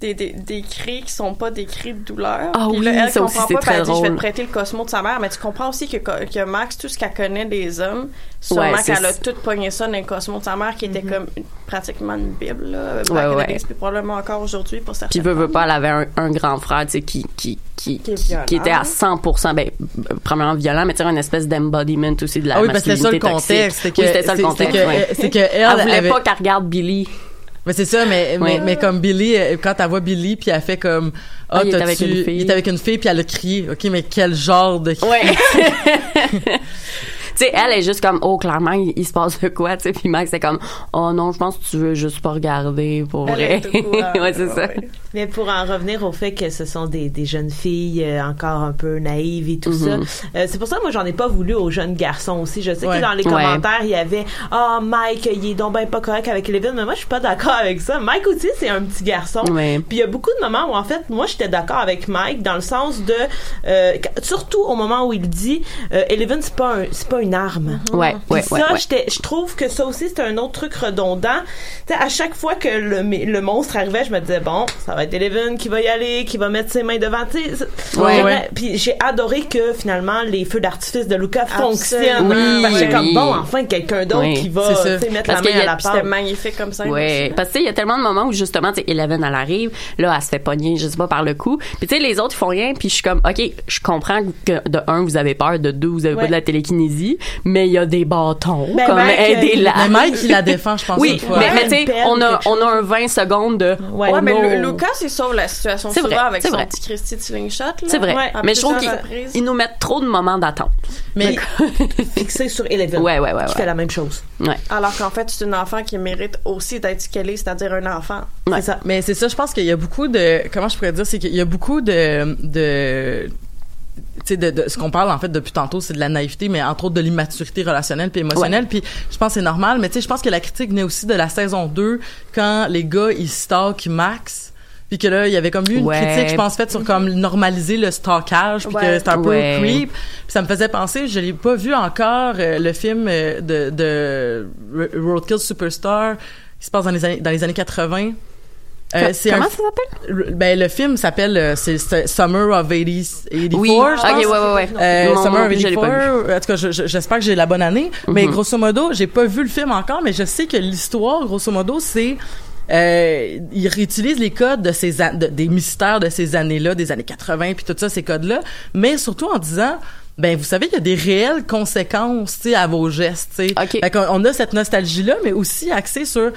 C: des, des, des cris qui sont pas des cris de douleur.
B: Ah
C: Puis
B: oui,
C: là, elle
B: ça
C: comprend
B: aussi, c'est
C: pas, puis
B: très
C: elle dit, je vais te prêter le Cosmo de sa mère, mais tu comprends aussi que, que Max, tout ce qu'elle connaît des hommes, sûrement
B: Ouais, c'est
C: qu'elle a tout pogné ça dans le Cosmo de sa mère, qui était comme une- pratiquement une bible, là.
B: Ouais, ouais.
C: puis probablement encore aujourd'hui pour certains.
B: Puis veut, veut pas, elle avait un, un grand frère, tu sais, qui, qui, qui,
C: Qui
B: était à 100%, ben, premièrement violent, mais tu sais, une espèce d'embodiment aussi de la
A: Ah oui, parce que c'était ça le
B: masculinité
A: contexte. C'était que,
B: oui, c'était ça le
A: c'est-
B: contexte,
A: c'est que,
B: ouais.
A: c'est que elle,
B: Elle voulait
A: avait-
B: pas qu'elle regarde Billy.
A: Mais c'est ça, mais,
B: Ouais.
A: mais, mais comme Billy, euh, quand elle voit Billy, puis elle fait comme,
B: Ah, il est
A: t'as-tu-
B: avec une fille.
A: Il est avec une fille, puis elle a crié. OK, mais quel genre de cri?
B: Ouais. tu sais, elle est juste comme, oh, clairement, il, il se passe de quoi, tu sais. Puis Max, c'est comme, oh non, je pense que tu veux juste pas regarder, pour
C: Elle
B: vrai.
C: est tout courant,
B: ouais, c'est ça.
C: ouais.
D: Mais pour en revenir au fait que ce sont des, des jeunes filles euh, encore un peu naïves et tout
B: Mhm.
D: ça, euh, c'est pour ça que moi j'en ai pas voulu aux jeunes garçons aussi. Je sais
A: Ouais.
D: que dans les commentaires il y avait ah Mike il est donc ben pas correct avec Levin, mais moi je suis pas d'accord avec ça. Mike aussi c'est un petit garçon.
B: Ouais.
D: Puis il y a beaucoup de moments où en fait moi j'étais d'accord avec Mike dans le sens de euh, surtout au moment où il dit euh, Eleven c'est pas un, c'est pas une arme.
B: Ouais,
D: Puis
B: ouais,
D: ça, je trouve que ça aussi, c'est un autre truc redondant. Tu sais, à chaque fois que le, le monstre arrivait, je me disais, bon, ça va être Eleven qui va y aller, qui va mettre ses mains devant. Tu sais, c'est-
A: Ouais, ouais.
D: Puis j'ai adoré que finalement, les feux d'artifice de Luca fonctionnent.
B: Oui,
D: Parce que j'étais
B: oui.
D: comme, bon, enfin, quelqu'un d'autre
B: Oui.
D: qui va mettre
B: Parce
D: la main
B: y
D: à
B: a-
D: la
C: Puis c'était
D: pâte.
C: magnifique comme ça.
B: Ouais, parce que tu sais, il y a tellement de moments où justement, tu sais, Eleven, elle arrive, là, elle se fait pogner, je sais pas, par le cou. Puis tu sais, les autres, ils font rien, puis je suis comme, OK, je comprends que de un, vous avez peur, de deux, vous avez
D: Ouais.
B: pas de la télékinésie, mais il y a des bâtons,
D: Ben,
B: comme aidez-la.
A: Mais Mike, il la défend, je pense,
B: Oui,
A: une fois.
B: mais, mais tu sais, on a, on a un 20 secondes de.
D: Ouais.
B: oh
C: mais
B: non.
C: Il sauve la situation
B: C'est
C: souvent
B: vrai,
C: avec son
B: vrai.
C: petit Christy de.
B: C'est vrai. Mais je trouve qu'ils nous mettent trop de moments d'attente.
A: Mais
D: Fixé sur Eleven.
B: Ouais, ouais, ouais,
D: Qui
B: ouais.
D: fait la même chose.
B: Ouais.
C: Alors qu'en fait, c'est une enfant qui mérite aussi d'être ce qu'elle est, c'est-à-dire un enfant.
B: Ouais.
D: C'est ça.
A: Mais c'est ça, je pense qu'il y a beaucoup de comment je pourrais dire, c'est qu'il y a beaucoup de de tu sais, de, de- ce qu'on parle en fait depuis tantôt, c'est de la naïveté, mais entre autres de l'immaturité relationnelle puis émotionnelle. Puis je pense que c'est normal, mais tu sais, je pense que la critique venait aussi de la saison 2 quand les gars ils stalkent Max. Puis que là, il y avait comme eu une
B: Ouais.
A: critique, je pense, faite sur comme normaliser le stalkage, puis que c'est un peu
B: Ouais.
A: creep. Puis ça me faisait penser, je l'ai pas vu encore, euh, le film euh, de, Roadkill Superstar qui se passe dans les années, dans les années 80. Euh, c'est
B: Comment
A: un-
B: ça s'appelle?
A: le- Ben, le film s'appelle euh, c'est c'est Summer of 80, 84,
B: Oui.
A: je
B: Ok, ouais, ouais, ouais.
A: Euh,
B: Non,
A: Summer
B: non
A: of
B: plus, je l'ai pas
A: 84. En tout cas, je- je- j'espère que j'ai la bonne année. Mais
B: Mhm.
A: grosso modo, j'ai pas vu le film encore, mais je sais que l'histoire, grosso modo, c'est euh, il réutilise les codes de ces de- des mystères de ces années-là, des années 80, puis tout ça, ces codes-là, mais surtout en disant ben vous savez il y a des réelles conséquences tu sais à vos gestes tu sais
B: Ok.
A: Fait qu'on- on a cette nostalgie là mais aussi axée sur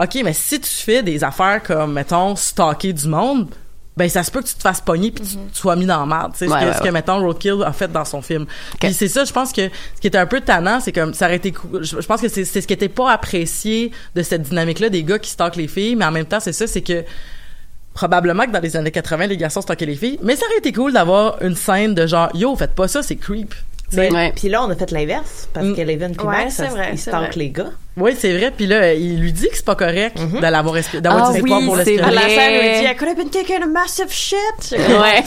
A: OK mais si tu fais des affaires comme mettons stalker du monde ben ça se peut que tu te fasses pogner puis tu, tu sois mis dans la merde tu sais
B: Ouais,
A: ce que,
B: ouais,
A: ce que
B: ouais.
A: mettons Roadkill a fait dans son film puis c'est ça je pense que ce qui était un peu tannant c'est comme ça aurait été cou- je, je pense que c'est c'est ce qui était pas apprécié de cette dynamique là des gars qui stalkent les filles mais en même temps c'est ça c'est que probablement que dans les années 80 les garçons stalkaient les filles mais ça aurait été cool d'avoir une scène de genre yo faites pas ça c'est creep
D: Mais-
B: Ouais.
D: Puis là, on a fait l'inverse parce
A: Mm.
C: Ouais,
D: Max,
C: c'est
D: ça-
C: vrai,
D: ils stalkent les gars.
A: Oui, c'est vrai. Puis là, il lui dit que c'est pas correct
D: Mhm.
A: de l'avoir espi- d'avoir
B: Ah oui,
A: pour
C: À la scène où il dit I could have been taking a massive shit.
B: Ouais.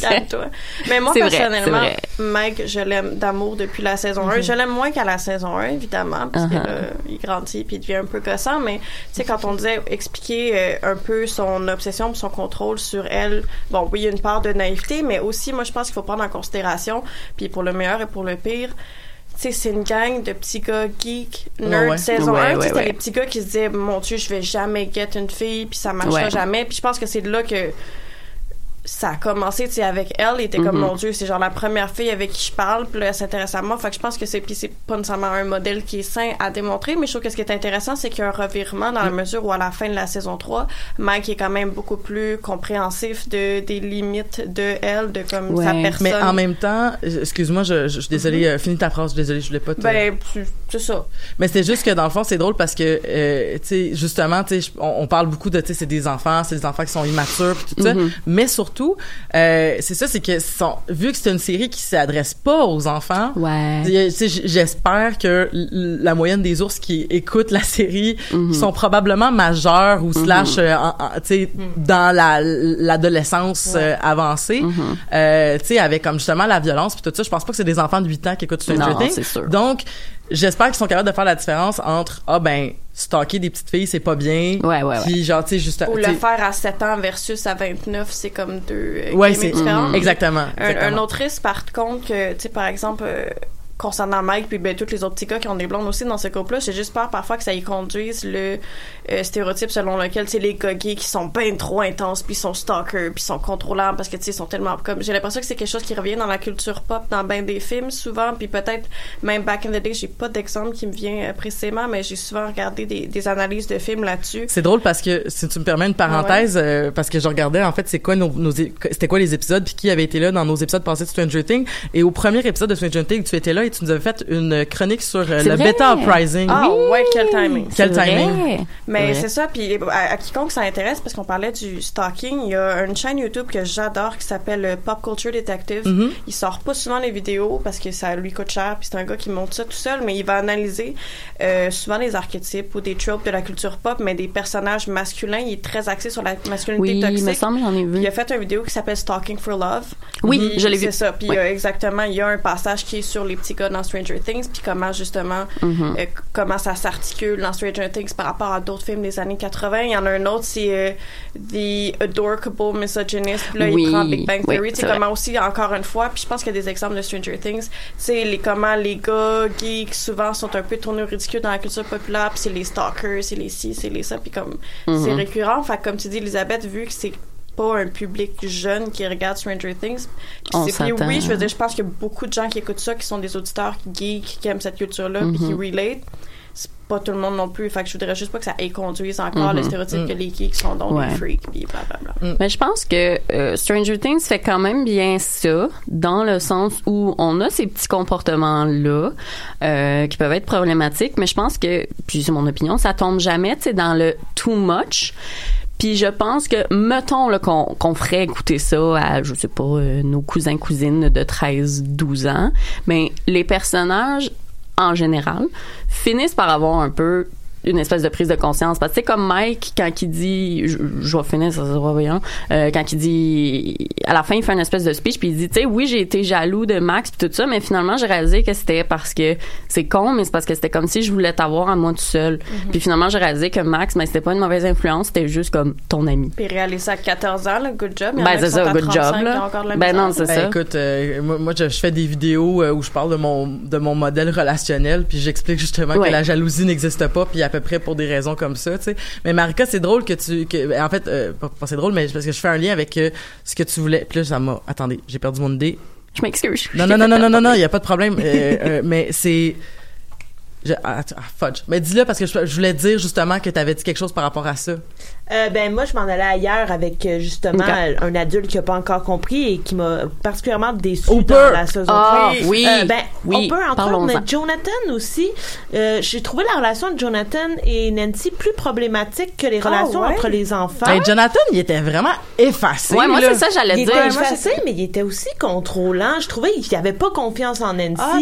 C: Calme-toi. Mais moi, personnellement,
B: vrai.
C: Mike, je l'aime d'amour depuis la saison 1. Je l'aime moins qu'à la saison 1, évidemment, parce que
B: Uh-huh.
C: là, il grandit puis il devient un peu gossant. Mais, tu sais, quand on disait expliquer euh, un peu son obsession son contrôle sur elle, bon, oui, il y a une part de naïveté, mais aussi, moi, je pense qu'il faut prendre en considération, puis pour le meilleur et pour le pire, c'est une gang de petits gars geeks, nerds,
A: ouais.
C: saison
B: Ouais,
C: 1. tu
B: ouais,
C: sais, c'était
B: ouais.
C: les petits gars qui se disaient, mon Dieu, je vais jamais get une fille, puis ça marchera
B: Ouais.
C: jamais. Puis je pense que c'est de là que ça a commencé, tu sais, avec elle, elle était comme,
B: Mhm.
C: mon Dieu, c'est genre la première fille avec qui je parle, puis là, elle s'intéresse à moi. Fait que je pense que c'est, puis c'est pas nécessairement un modèle qui est sain à démontrer, mais je trouve que ce qui est intéressant, c'est qu'il y a un revirement dans la
B: Mm.
C: mesure où à la fin de la saison 3, Mike est quand même beaucoup plus compréhensif de, des limites de elle, de comme sa
B: Ouais.
C: personne.
A: Mais en même temps, excuse-moi, je, suis désolée, euh, finis ta phrase, je suis désolée, je voulais pas te...
C: Ben, c'est- ça.
A: Mais c'est juste que dans le fond, c'est drôle parce que, euh, tu sais, justement, tu sais, je- on, on parle beaucoup de, tu sais, c'est des enfants, c'est des enfants qui sont immatures, pis tout ça.
B: Mhm.
A: Mais surtout, euh, c'est ça, c'est que vu que c'est une série qui s'adresse pas aux enfants.
B: Ouais.
A: J'espère que la moyenne des ours qui écoutent la série
B: Mhm.
A: sont probablement majeurs ou slash, euh, en- en- tu sais, dans la l'adolescence euh, avancée,
B: Mhm.
A: euh, tu sais, avec comme justement la violence puis tout ça. Je pense pas que c'est des enfants de 8 ans qui écoutent Stranger Things. Donc, j'espère qu'ils sont capables de faire la différence entre ah ben stalker des petites filles c'est pas bien.
B: Ouais, ouais, ouais.
A: Puis genre tu sais juste
C: Ou le faire à 7 ans versus à 29, c'est comme deux euh,
A: Ouais, c'est
C: différents.
A: exactement.
C: Un,
A: exactement.
C: un autre risque, par contre, que, tu sais, par exemple, euh, concernant Mike puis ben tous les autres petits gars qui ont des blondes aussi dans ce couple-là, j'ai juste peur parfois que ça y conduise le euh, stéréotype selon lequel, tu sais, les gars gays qui sont ben trop intenses puis sont stalkers puis sont contrôlables parce que, tu sais, ils sont tellement comme... J'ai l'impression que c'est quelque chose qui revient dans la culture pop, dans ben des films souvent, puis peut-être même back in the day, j'ai pas d'exemple qui me vient euh, précisément, mais j'ai souvent regardé des, des analyses de films là-dessus.
A: C'est drôle parce que si tu me permets une parenthèse, euh, parce que je regardais en fait c'est quoi nos, nos c'était quoi les épisodes puis qui avait été là dans nos épisodes passés de Stranger Things. Et au premier épisode de Stranger Things tu étais là et tu nous avais fait une chronique sur euh, le
B: vrai?
A: beta uprising.
C: Ah ouais, quel timing.
A: Quel
B: vrai.
A: timing.
C: Mais
B: Ouais.
C: c'est ça, puis à, à quiconque ça intéresse, parce qu'on parlait du stalking, il y a une chaîne YouTube que j'adore qui s'appelle euh, Pop Culture Detective.
A: Mhm.
C: Il sort pas souvent les vidéos parce que ça lui coûte cher, puis c'est un gars qui monte ça tout seul, mais il va analyser euh, souvent les archétypes ou des tropes de la culture pop, mais des personnages masculins. Il est très axé sur la masculinité
B: Oui, il
C: toxique.
B: me semble, j'en ai
C: Puis
B: vu.
C: il a fait une vidéo qui s'appelle Stalking for Love.
B: Oui,
C: Puis
B: je l'ai vu.
C: C'est ça. Puis
B: Oui.
C: euh, exactement, il y a un passage qui est sur les petits gars dans Stranger Things, puis comment justement,
B: Mhm.
C: euh, comment ça s'articule dans Stranger Things par rapport à d'autres films des années 80. Il y en a un autre, c'est euh, The Adorable Misogynist. Là,
B: Oui,
C: il prend Big Bang Theory.
B: c'est
C: comment aussi, encore une fois, puis je pense qu'il y a des exemples de Stranger Things. Sais, les, comment les gars geeks souvent sont un peu tournés au ridicule dans la culture populaire, puis c'est les stalkers, c'est les ci, c'est les ça, puis comme,
B: Mhm.
C: c'est récurrent. Fait comme tu dis, Elisabeth, vu que c'est pas un public jeune qui regarde Stranger Things. Puis oui, je veux dire, je pense qu'il y a beaucoup de gens qui écoutent ça, qui sont des auditeurs geeks, qui aiment cette culture-là, puis qui
B: Mhm.
C: relate. C'est pas tout le monde non plus. Fait que je voudrais juste pas que ça conduise encore
B: Mhm.
C: le stéréotype que les geeks sont donc
B: Ouais.
C: des freaks, puis blablabla.
B: Mais je pense que euh, Stranger Things fait quand même bien ça, dans le sens où on a ces petits comportements-là euh, qui peuvent être problématiques, mais je pense que, puis c'est mon opinion, ça tombe jamais, tu sais, dans le too much. Puis je pense que, mettons là, qu'on qu'on ferait écouter ça à, je sais pas, euh, nos cousins, cousines de 13, 12 ans, mais les personnages, en général, finissent par avoir un peu une espèce de prise de conscience. Parce que c'est comme Mike quand il dit je, je vais finir ça sera voyant euh, quand il dit à la fin il fait une espèce de speech puis il dit tu sais oui j'ai été jaloux de Max puis tout ça mais finalement j'ai réalisé que c'était parce que c'est con mais c'est parce que c'était comme si je voulais t'avoir à moi tout seul. Puis finalement j'ai réalisé que Max mais c'était pas une mauvaise influence c'était juste comme ton ami.
C: Puis réaliser ça à 14 ans, là, good job. Il y en a
B: ben c'est ça good
C: 35
B: job là. ben non c'est
A: Ben,
B: ça.
A: écoute, euh, moi, moi, je, je fais des vidéos euh, où je parle de mon de mon modèle relationnel, puis j'explique justement
B: Ouais.
A: que la jalousie n'existe pas, puis à peu près pour des raisons comme ça, tu sais. Mais Marika, c'est drôle que tu, que, en fait, euh, pas, c'est drôle, mais parce que je fais un lien avec euh, ce que tu voulais. Puis là, ça m'a. Attendez, j'ai perdu mon idée.
B: je m'excuse
A: Non, non, non, non, non, non, non, il y a pas de problème. Euh, euh, mais c'est. Je, ah, ah, fudge. Mais dis-le parce que je, je voulais dire justement que tu avais dit quelque chose par rapport à ça.
D: Euh, ben moi je m'en allais ailleurs avec euh, justement euh, un adulte qui a pas encore compris et qui m'a particulièrement déçu
A: Hooper.
D: dans la saison
B: Ah,
D: 3.
B: oui.
D: Euh, ben
B: Oui,
D: on peut Jonathan aussi euh, j'ai trouvé la relation de Jonathan et Nancy plus problématique que les relations
C: ouais?
D: entre les enfants.
A: Hey, Jonathan, il était vraiment effacé.
B: ouais moi
A: là.
B: c'est ça j'allais
D: il
B: dire
D: était
B: Moi,
D: effacé, mais il était aussi contrôlant. Je trouvais qu'il avait pas confiance en Nancy.
C: Ah,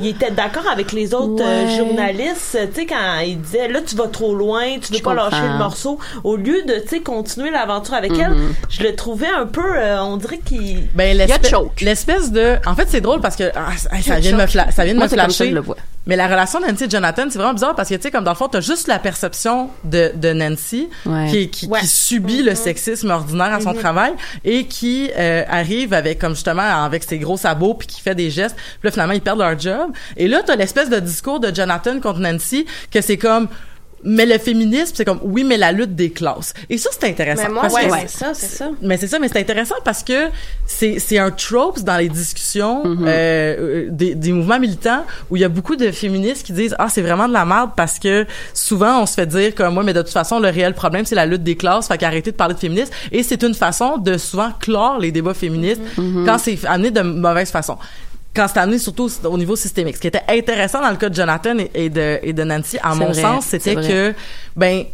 D: il était d'accord avec les autres euh,
B: Ouais.
D: journalistes. Tu sais, quand il disait, là, tu vas trop loin, tu veux
B: Je
D: pas lâcher le morceau. Au lieu de, tu sais, continuer l'aventure avec elle,
B: Mhm.
D: je le trouvais un peu, euh, on dirait qu'il...
A: Ben,
B: Il y a
A: l'espèce,
B: choke.
A: l'espèce de, en fait, c'est drôle parce que ah, ça, ça vient de me fla- ça vient de
B: moi
A: me flasher.
B: je le vois
A: Mais la relation de Nancy et Jonathan, c'est vraiment bizarre parce que, tu sais, comme dans le fond, t'as juste la perception de, de Nancy
B: Ouais.
A: qui, qui,
C: Ouais.
A: qui subit le sexisme ordinaire à son travail et qui euh, arrive avec, comme justement, avec ses gros sabots puis qui fait des gestes. Puis là, finalement, ils perdent leur job. Et là, t'as l'espèce de discours de Jonathan contre Nancy que c'est comme... Mais le féminisme, c'est comme oui, mais la lutte des classes. Et ça, c'est intéressant.
C: Mais moi,
A: parce
C: ouais,
A: que-
C: c'est ça, c'est ça.
A: mais c'est ça, mais c'est intéressant parce que c'est c'est un trope dans les discussions
B: Mm-hmm.
A: euh, euh, des, des mouvements militants où il y a beaucoup de féministes qui disent ah c'est vraiment de la merde parce que souvent on se fait dire comme moi mais de toute façon le réel problème c'est la lutte des classes fait qu'arrêtez de parler de féminisme et c'est une façon de souvent clore les débats féministes
B: Mm-hmm.
A: quand c'est amené de mauvaise façon quand c'est amené surtout au niveau systémique. Ce qui était intéressant dans le cas de Jonathan et, et de, et de Nancy, à mon
B: vrai,
A: sens, c'était que, ben,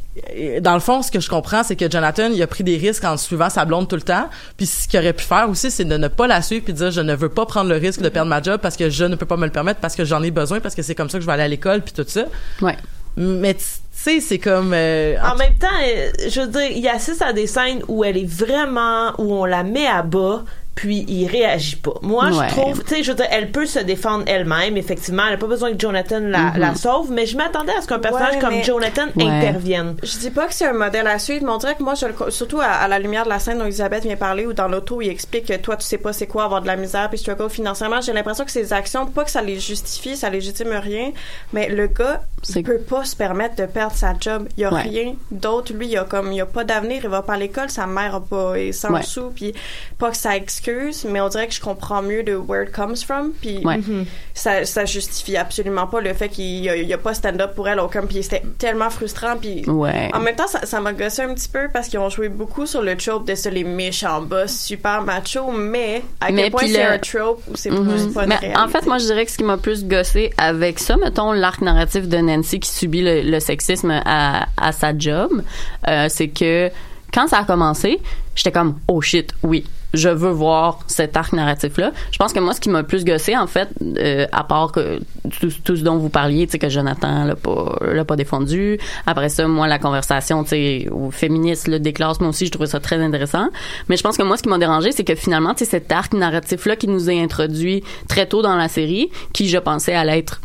A: dans le fond, ce que je comprends, c'est que Jonathan, il a pris des risques en suivant sa blonde tout le temps. Puis ce qu'il aurait pu faire aussi, c'est de ne pas la suivre puis de dire, je ne veux pas prendre le risque de perdre ma job parce que je ne peux pas me le permettre, parce que j'en ai besoin, parce que c'est comme ça que je vais aller à l'école puis tout ça.
B: Ouais.
A: Mais tu sais, c'est comme... euh,
D: En même temps, euh, je veux dire, il assiste à des scènes où elle est vraiment, où on la met à bas, puis il réagit pas. Moi,
B: Ouais.
D: je trouve, tu sais, je veux dire, elle peut se défendre elle-même, effectivement, elle a pas besoin que Jonathan la, la sauve, mais je m'attendais à ce qu'un personnage
C: Ouais,
D: comme Jonathan
B: Ouais.
D: intervienne.
C: Je dis pas que c'est un modèle à suivre, mais on dirait que moi, je le, co- surtout à, à la lumière de la scène dont Elisabeth vient parler, ou dans l'auto, il explique que toi, tu sais pas c'est quoi avoir de la misère puis struggle financièrement. J'ai l'impression que ses actions, pas que ça les justifie, ça légitime rien, mais le gars,
B: C'est-
C: il peut pas se permettre de perdre sa job. Il y a
B: Ouais.
C: rien d'autre. Lui, il a comme, il a pas d'avenir, il va pas à l'école, sa mère a pas, est sans
B: Ouais.
C: sous, puis pas que ça excuse, mais on dirait que je comprends mieux de where it comes from, puis
B: Ouais.
C: ça, ça justifie absolument pas le fait qu'il y a, a pas stand-up pour elle aucun, puis c'était tellement frustrant, puis
B: Ouais.
C: en même temps, ça, ça m'a gossé un petit peu parce qu'ils ont joué beaucoup sur le trope de ça, les méchants boss super macho, mais à
B: Mais
C: quel point c'est
B: le-
C: un trope ou c'est
B: Mhm.
C: plus pas une
B: Mais
C: réalité.
B: en fait, moi, je dirais que ce qui m'a plus gossé avec ça, mettons l'arc narratif de Nancy qui subit le, le sexisme à, à sa job, euh, c'est que quand ça a commencé, j'étais comme oh shit, oui. Je veux voir cet arc narratif-là. Je pense que moi, ce qui m'a le plus gossé, en fait, euh, à part que tout, ce dont vous parliez, tu sais, que Jonathan l'a pas, l'a pas défendu. Après ça, moi, la conversation, tu sais, là, des classes, moi aussi, je trouvais ça très intéressant. Mais je pense que moi, ce qui m'a dérangé, c'est que finalement, tu sais, cet arc narratif-là qui nous est introduit très tôt dans la série, qui, je pensais, allait être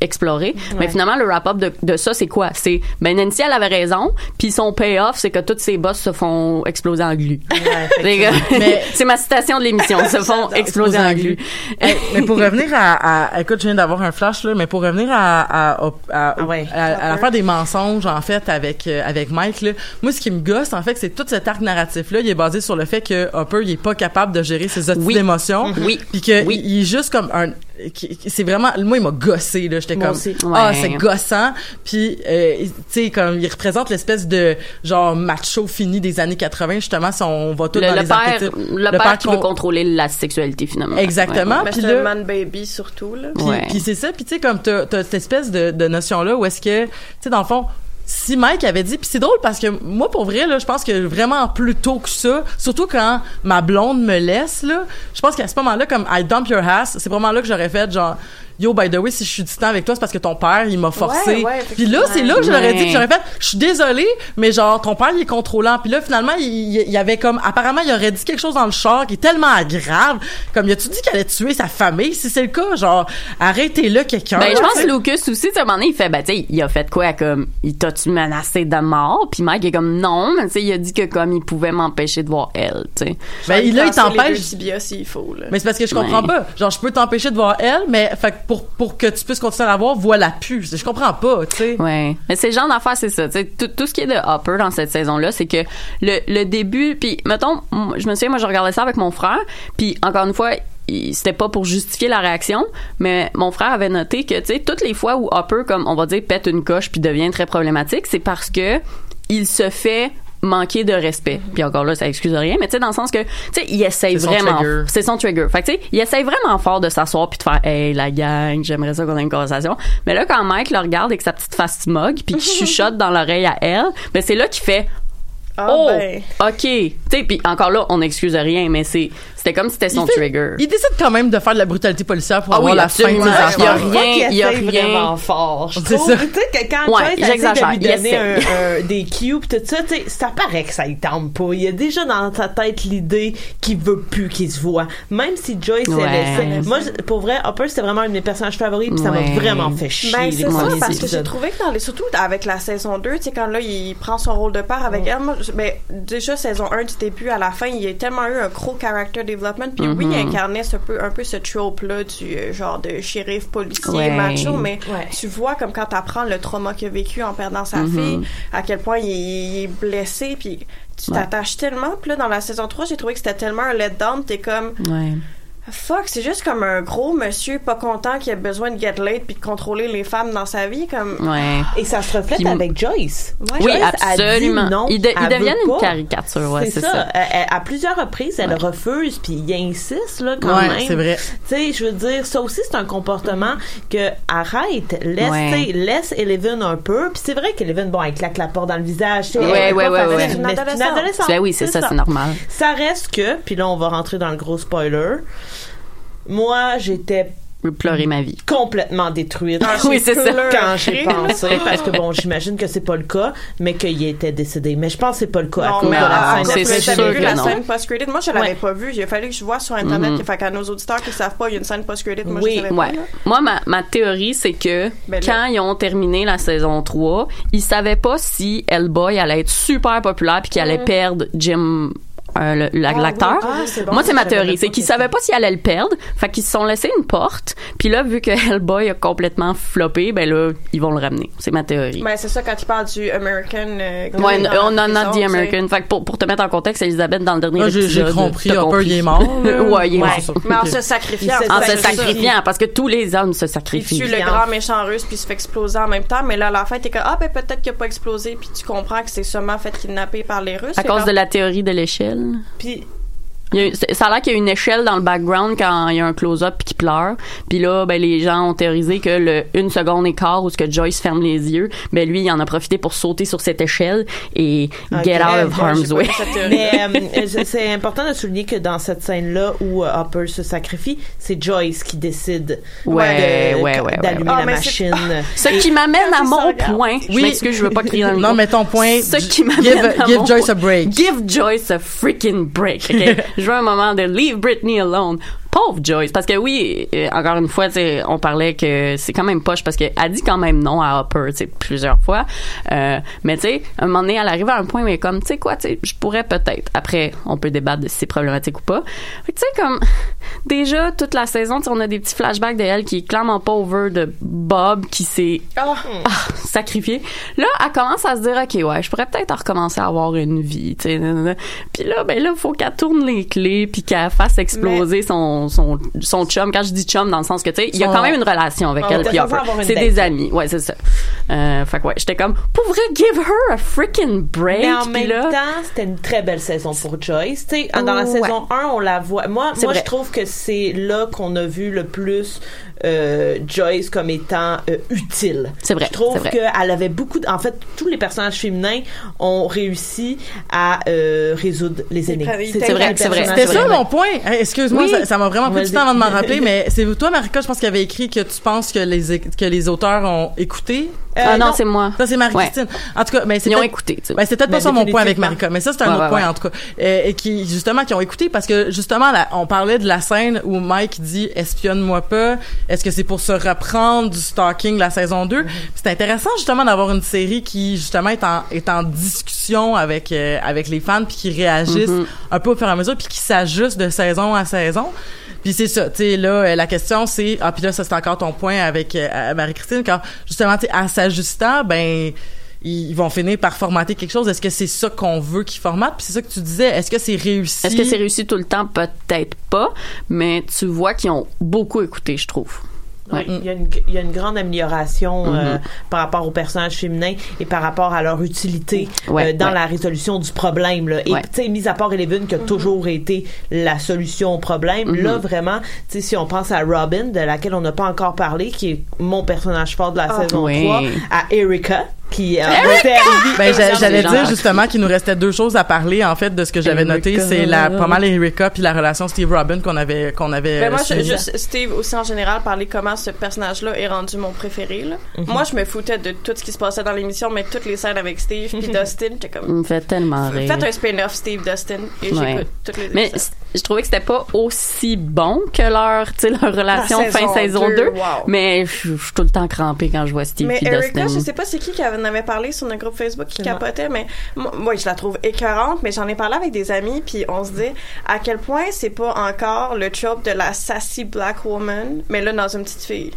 B: exploré. Mais finalement, le wrap-up de, de ça, c'est quoi? C'est, ben, Nancy, elle avait raison, puis son payoff, c'est que tous ses boss se font exploser en glu.
A: Mais-
B: c'est ma citation de l'émission, se font exploser en glu.
A: Hey, mais pour revenir à, à- écoute, je viens d'avoir un flash là, mais pour revenir à à, à, à-
D: Ah ouais.
A: à- à l'affaire des mensonges en fait avec euh, avec Mike là, moi ce qui me gosse en fait, c'est tout cet arc narratif là, il est basé sur le fait que Hopper il est pas capable de gérer ses autres
B: Oui.
A: émotions,
B: Oui.
A: puis que
B: Oui.
A: est juste comme un c'est vraiment moi il m'a gossé là j'étais comme
D: aussi.
A: ah
B: Ouais.
A: c'est gossant puis euh, tu sais comme il représente l'espèce de genre macho fini des années 80 justement si on va tout
B: Le,
A: dans
B: le
A: les
B: père,
A: archétypes
B: le, père qui veut
A: con-
B: contrôler la sexualité, finalement.
A: Exactement. Puis
C: un man baby surtout, là.
A: puis,
B: Ouais.
A: puis c'est ça, puis tu sais comme t'as t'as cette espèce de, de notion là où est-ce que tu sais dans le fond si Mike avait dit puis c'est drôle parce que moi pour vrai là je pense que vraiment plus tôt que ça surtout quand ma blonde me laisse là je pense qu'à ce moment-là comme I dump your ass c'est vraiment là que j'aurais fait genre Yo, by the way, si je suis distant avec toi, c'est parce que ton père, il m'a forcé.
C: Ouais, ouais,
A: puis là, c'est là que je l'aurais dit,
B: Ouais.
A: puis j'aurais fait, je suis désolée, mais genre, ton père, il est contrôlant. Puis là, finalement, il, il- il y avait comme, apparemment, il aurait dit quelque chose dans le char qui est tellement grave. Comme, y a-tu dit qu'elle allait tuer sa famille? Si c'est le cas, genre, arrêtez-le quelqu'un.
B: Ben, je pense
A: tu
B: que Lucas aussi, tu sais, à un moment donné, il fait, ben, tu sais, il a fait quoi, comme, il t'a-tu menacé de mort? Puis Mike est comme, non, mais tu sais, il a dit que comme, il pouvait m'empêcher de voir elle, tu sais.
A: Ben, il, là, il
C: Casser les deux
A: t'empêche.
C: tibias s'il faut, là.
A: Mais c'est parce que je comprends
B: Ouais.
A: pas. Genre, je peux t'empêcher de voir elle, mais fait que pour, pour que tu puisses continuer à la voir, vois la pu. Je comprends pas, tu sais.
B: Ouais. Mais c'est le genre d'affaire, c'est ça. Tout, tout ce qui est de Hopper dans cette saison-là, c'est que le, le début, puis mettons, je me souviens, moi, je regardais ça avec mon frère, puis encore une fois, c'était pas pour justifier la réaction, mais mon frère avait noté que, tu sais, toutes les fois où Hopper, comme on va dire, pète une coche puis devient très problématique, c'est parce que il se fait manquer de respect. Puis encore là, ça excuse rien, mais tu sais dans le sens que tu sais il essaye vraiment c'est son trigger. Fait tu sais, il essaye vraiment fort de s'asseoir puis de faire hey la gang, j'aimerais ça qu'on ait une conversation. Mais là quand Mike le regarde avec sa petite face smug puis qu'il chuchote dans l'oreille à elle, ben c'est là qu'il fait
C: Ah,
B: oh,
C: ben.
B: ok. Tu sais, puis encore là, on n'excuse rien, mais c'est, c'était comme si c'était son
A: Il fait-
B: trigger.
A: Il décide quand même de faire de la brutalité policière pour
B: Ah
A: avoir
B: oui,
A: la fin de ses
B: absolument. Il y a
A: affaires.
B: rien, il y a rien.
D: vraiment fort. Je
A: C'est
D: trouve,
A: ça.
D: tu sais, que quand
B: Ouais, j'exagère.
D: de lui
B: Il
D: donner un,
B: essaie.
D: un- des cues pis tout ça, tu sais, ça paraît que ça y tente pas. Il y a déjà dans sa tête l'idée qu'il veut plus qu'il se voit. Même si Joyce,
B: Ouais.
D: essaie. Moi, pour vrai, Hopper, c'était vraiment un de mes personnages favoris pis ça m'a vraiment fait chier.
C: Ben, c'est ça, parce que j'ai trouvé que dans les, surtout avec la saison 2, tu sais, quand là, il prend son rôle de père avec elle, moi, ben, déjà, saison 1 du début à la fin, il y a tellement eu un gros character development, puis oui, il incarnait ce peu, un peu ce trope-là du euh, genre de shérif policier
B: Ouais.
C: macho, mais
D: Ouais.
C: tu vois comme quand t'apprends le trauma qu'il a vécu en perdant sa fille, à quel point il, est- il est blessé, puis tu
B: Ouais.
C: t'attaches tellement, puis là, dans la saison 3, j'ai trouvé que c'était tellement un letdown, t'es comme,
B: Ouais.
C: Fuck, c'est juste comme un gros monsieur pas content qui a besoin de get laid puis de contrôler les femmes dans sa vie comme
B: Ouais.
D: Et ça se reflète
B: Puis-
D: avec Joyce.
C: Ouais.
B: Oui,
D: Joyce a dit
B: absolument.
D: non,
B: Ils de- ils
D: elle
B: deviennent une
D: pas.
B: caricature, ouais, c'est ça.
D: Elle- elle- à plusieurs reprises, elle refuse, puis il insiste là quand
A: Ouais,
D: même.
A: c'est vrai.
D: Tu sais, je veux dire, ça aussi c'est un comportement que arrête, laisse,
B: Ouais.
D: tu sais, laisse Eleven un peu. Puis c'est vrai qu'Eleven, bon, elle claque la porte dans le visage. tu sais,
B: Ouais, ouais, ouais, ouais.
C: une adolescente.
D: adolescente.
B: Ben oui, c'est ça, c'est normal.
D: Ça reste que, puis là on va rentrer dans le gros spoiler. Moi, j'étais
B: pleurer ma vie.
D: complètement détruite.
B: Oui, c'est ça.
D: Quand j'ai pensé, parce que bon, j'imagine que c'est pas le cas, mais qu'il était décédé. Mais je pense que c'est pas le cas à
C: Non,
D: cause
C: mais
D: de la
B: ah,
D: scène.
B: c'est sûr
C: j'avais vu
B: que
C: la
B: non.
C: scène post-credit. Moi, je l'avais
D: Ouais.
C: pas vue. Il a fallu que je vois sur Internet. Fait qu'à nos auditeurs qui savent pas, il y a une scène post-credit. Moi,
D: Oui,
C: je savais
B: Ouais.
C: pas.
B: Moi, ma, ma théorie, c'est que
C: Ben là-
B: quand ils ont terminé la saison 3, ils savaient pas si Hellboy allait être super populaire puis qu'il allait perdre Jim. Euh,
C: Ah,
B: l'acteur.
C: oui. Ah, bon.
B: Moi, c'est ma théorie. C'est qu'ils savaient pas s'ils allaient le perdre. Fait qu'ils se sont laissés une porte. Puis là, vu que Hellboy a complètement floppé, ben là, ils vont le ramener. C'est ma théorie.
C: Ben, c'est ça quand il parle du American. euh,
B: Ouais,
C: dans
B: on en a dit. American. Fait que pour, pour te mettre en contexte, Elisabeth, dans le dernier
A: Moi, j'ai j'ai
B: épisode.
A: compris, Hopper, il est mort.
B: ouais, il est
D: Ouais.
B: mort.
C: Mais en se sacrifiant.
D: Il
B: En se sacrifiant, parce que tous les hommes se
C: Il
B: sacrifient.
C: tue le grand méchant russe puis il se fait exploser en même temps. Mais là, à la fin, t'es comme, ah, ben peut-être qu'il a pas explosé. Puis tu comprends que c'est seulement fait kidnapper par les Russes.
B: À cause de la théorie de l'échelle.
D: Puis
B: Il y a ça a l'air qu'il y a une échelle dans le background quand il y a un close-up puis qu'il pleure. Puis là, ben, les gens ont théorisé que le une seconde et quart où ce que Joyce ferme les yeux, ben lui, il en a profité pour sauter sur cette échelle et get out of
C: Moi,
B: harm's way.
D: Mais euh, c'est- important de souligner que dans cette scène-là où euh, Hopper se sacrifie, c'est Joyce qui décide
B: Ouais,
D: de-
B: ouais, ouais,
D: d'allumer
C: ouais.
D: la
C: Ah, c'est-
D: machine.
B: Ce qui m'amène à mon point. Je
A: Oui.
B: m'excuse, je veux pas crier dans le
A: Non, mais ton point.
B: Ce qui m'amène
A: give,
B: à
A: give
B: mon
A: Joyce
B: point.
A: a break.
B: Give Joyce a freaking break. ok? Je veux un moment de leave Britney alone. Pauvre Joyce, parce que oui, euh, encore une fois, on parlait que c'est quand même poche parce qu'elle dit quand même non à Hopper, plusieurs fois. Euh, mais tu sais, à un moment donné, elle arrive à un point où elle est comme, tu sais quoi, je pourrais peut-être. Après, on peut débattre de si c'est problématique ou pas. Tu sais, comme déjà toute la saison, on a des petits flashbacks de elle qui est clairement pas over de Bob qui s'est
C: Ah,
B: ah, sacrifié. Là, elle commence à se dire, OK, ouais, je pourrais peut-être recommencer à avoir une vie. Puis là, ben là, faut qu'elle tourne les clés puis qu'elle fasse exploser son, son, son chum. Quand je dis chum, dans le sens que, tu sais, il y a quand même une relation avec
D: Ah,
B: elle puis C'est des amis. Ouais, c'est ça. Euh, fait que ouais, j'étais comme, pour vrai, give her a freaking break.
D: Mais en même
B: là,
D: temps, c'était une très belle saison pour Joyce. Tu sais, dans la
B: Ouais.
D: saison 1, on la voit. Moi, moi
B: vrai.
D: je trouve que c'est là qu'on a vu le plus euh, Joyce comme étant euh, utile.
B: C'est vrai,
D: Je trouve qu'elle avait beaucoup. De, en fait, tous les personnages féminins ont réussi à euh, résoudre les énigmes.
B: c'est vrai, c'est vrai.
A: C'était ça mon point. Excuse-moi,
B: Oui.
A: ça- m'a vraiment pris du temps avant de m'en rappeler, mais c'est toi, Marika, je pense, qui avait écrit que tu penses que les, que les auteurs ont écouté.
D: Euh,
B: ah non, c'est moi.
A: Ça, c'est Marie-Christine. En tout cas, mais c'est
B: Ils ont écouté, tu sais.
A: Ben, c'est peut-être pas
D: Ben,
A: ça mon point avec. Marika, mais ça, c'est un autre point, en tout cas. Euh, et qui, justement, qui ont écouté parce que, justement, on parlait de la scène où Mike dit « espionne-moi pas ». Est-ce que c'est pour se reprendre du stalking de la saison 2?
B: Mm-hmm.
A: C'est intéressant, justement, d'avoir une série qui, justement, est en, est en discussion avec, euh, avec les fans puis qui réagissent
B: Mm-hmm.
A: un peu au fur et à mesure puis qui s'ajustent de saison à saison. Puis c'est ça, tu sais, là, euh, la question, c'est... Ah, puis là, ça, c'est encore ton point avec euh, Marie-Christine, quand, justement, tu sais, en s'ajustant, ben ils vont finir par formater quelque chose. Est-ce que c'est ça qu'on veut qu'ils formatent? Puis c'est ça que tu disais. Est-ce que c'est réussi?
B: Est-ce que c'est réussi tout le temps? Peut-être pas, mais tu vois qu'ils ont beaucoup écouté, je trouve.
D: Oui, il, y a une, il y a une grande amélioration euh, par rapport aux personnages féminins et par rapport à leur utilité
B: Ouais,
D: euh, dans
B: ouais.
D: la résolution du problème. Là. Et
B: Ouais.
D: tu sais, mis à part Eleven qui a toujours été la solution au problème, là vraiment, tu sais, si on pense à Robin, de laquelle on n'a pas encore parlé, qui est mon personnage fort de la
C: Ah.
D: saison
B: Oui.
D: 3, à Erika. Servi.
A: Ben, j'allais dire justement qu'il nous restait deux choses à parler en fait de ce que j'avais noté, c'est la pas mal Erika puis la relation Steve Robin qu'on avait qu'on avait.
C: Ben moi, je, Steve aussi en général parler comment ce personnage-là est rendu mon préféré. Là.
B: Mhm.
C: Moi, je me foutais de tout ce qui se passait dans l'émission, mais toutes les scènes avec Steve puis Dustin, j'étais
B: Il
C: comme
B: me fait tellement rire.
C: faites un spin-off Steve Dustin et
B: Ouais.
C: j'écoute toutes les
B: Mais
C: épisodes.
B: Je trouvais que c'était pas aussi bon que leur, tu sais, leur relation
C: La
B: fin
C: saison
B: saison 2.
C: deux, wow.
B: Mais je je suis tout le temps crampée quand je vois Steve
C: Mais Erika,
B: Dustin.
C: je sais pas c'est qui qui en avait parlé sur notre groupe Facebook qui capotait, mais moi, moi, je la trouve écœurante, mais j'en ai parlé avec des amis, puis on se dit à quel point c'est pas encore le trope de la sassy black woman, mais là dans une petite fille.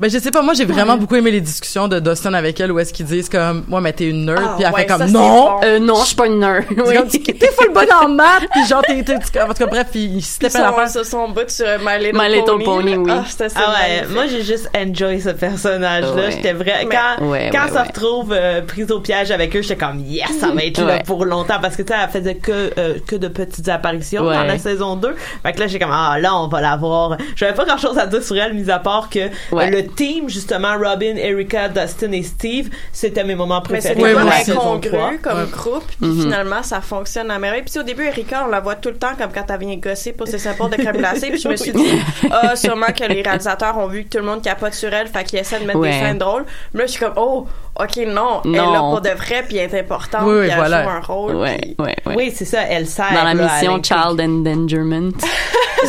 A: Ben je sais pas, moi j'ai vraiment beaucoup aimé les discussions de Dustin avec elle où est-ce qu'ils disent comme moi mais t'es une nerd
C: Ah,
A: puis elle
C: ouais,
A: fait comme
C: ça,
A: non.
C: bon.
B: Euh, non, je suis pas une nerd. Oui.
A: t'es full bonne en maths puis genre t'es t'es- en tout cas bref il, il se tapait la face.
C: sur son bout sur My Little,
B: My Little
C: Pony.
B: Pony, oui.
C: Ah, c'était ça,
D: Ah ouais, moi j'ai juste enjoy ce personnage-là.
B: Ouais.
D: J'étais vrai
C: Mais-
D: quand
B: Ouais,
D: quand
B: ouais,
D: ça
B: ouais.
D: retrouve euh, prise au piège avec eux, j'étais comme yes, ça va être là pour longtemps parce que tu sais elle faisait que euh, que de petites apparitions dans la saison 2. Fait que là j'ai comme ah là on va la voir. J'avais pas grand-chose à dire sur elle mis à part que euh, le team justement Robin, Erika, Dustin et Steve, c'était mes moments
C: Mais
D: préférés
A: aussi.
D: saison 3.
C: incongru comme
A: Ouais.
C: groupe, puis
B: Mhm.
C: finalement ça fonctionne à merveille. Puis au début Erika, on la voit tout le temps comme quand elle vient gosser pour ses symboles de crème glacée, puis je me suis dit ah sûrement que les réalisateurs ont vu que tout le monde capote sur elle, fait qu'ils essaient de mettre
B: Ouais.
C: des scènes drôles. Mais là je suis comme oh ok non, elle est
B: Non.
C: là pour de vrai, puis elle est importante,
A: Oui, oui,
C: puis elle
A: voilà.
C: joue un rôle.
B: Ouais,
C: puis-
B: ouais, ouais.
D: Oui, c'est ça, elle sert
B: Dans la mission. Child Endangerment.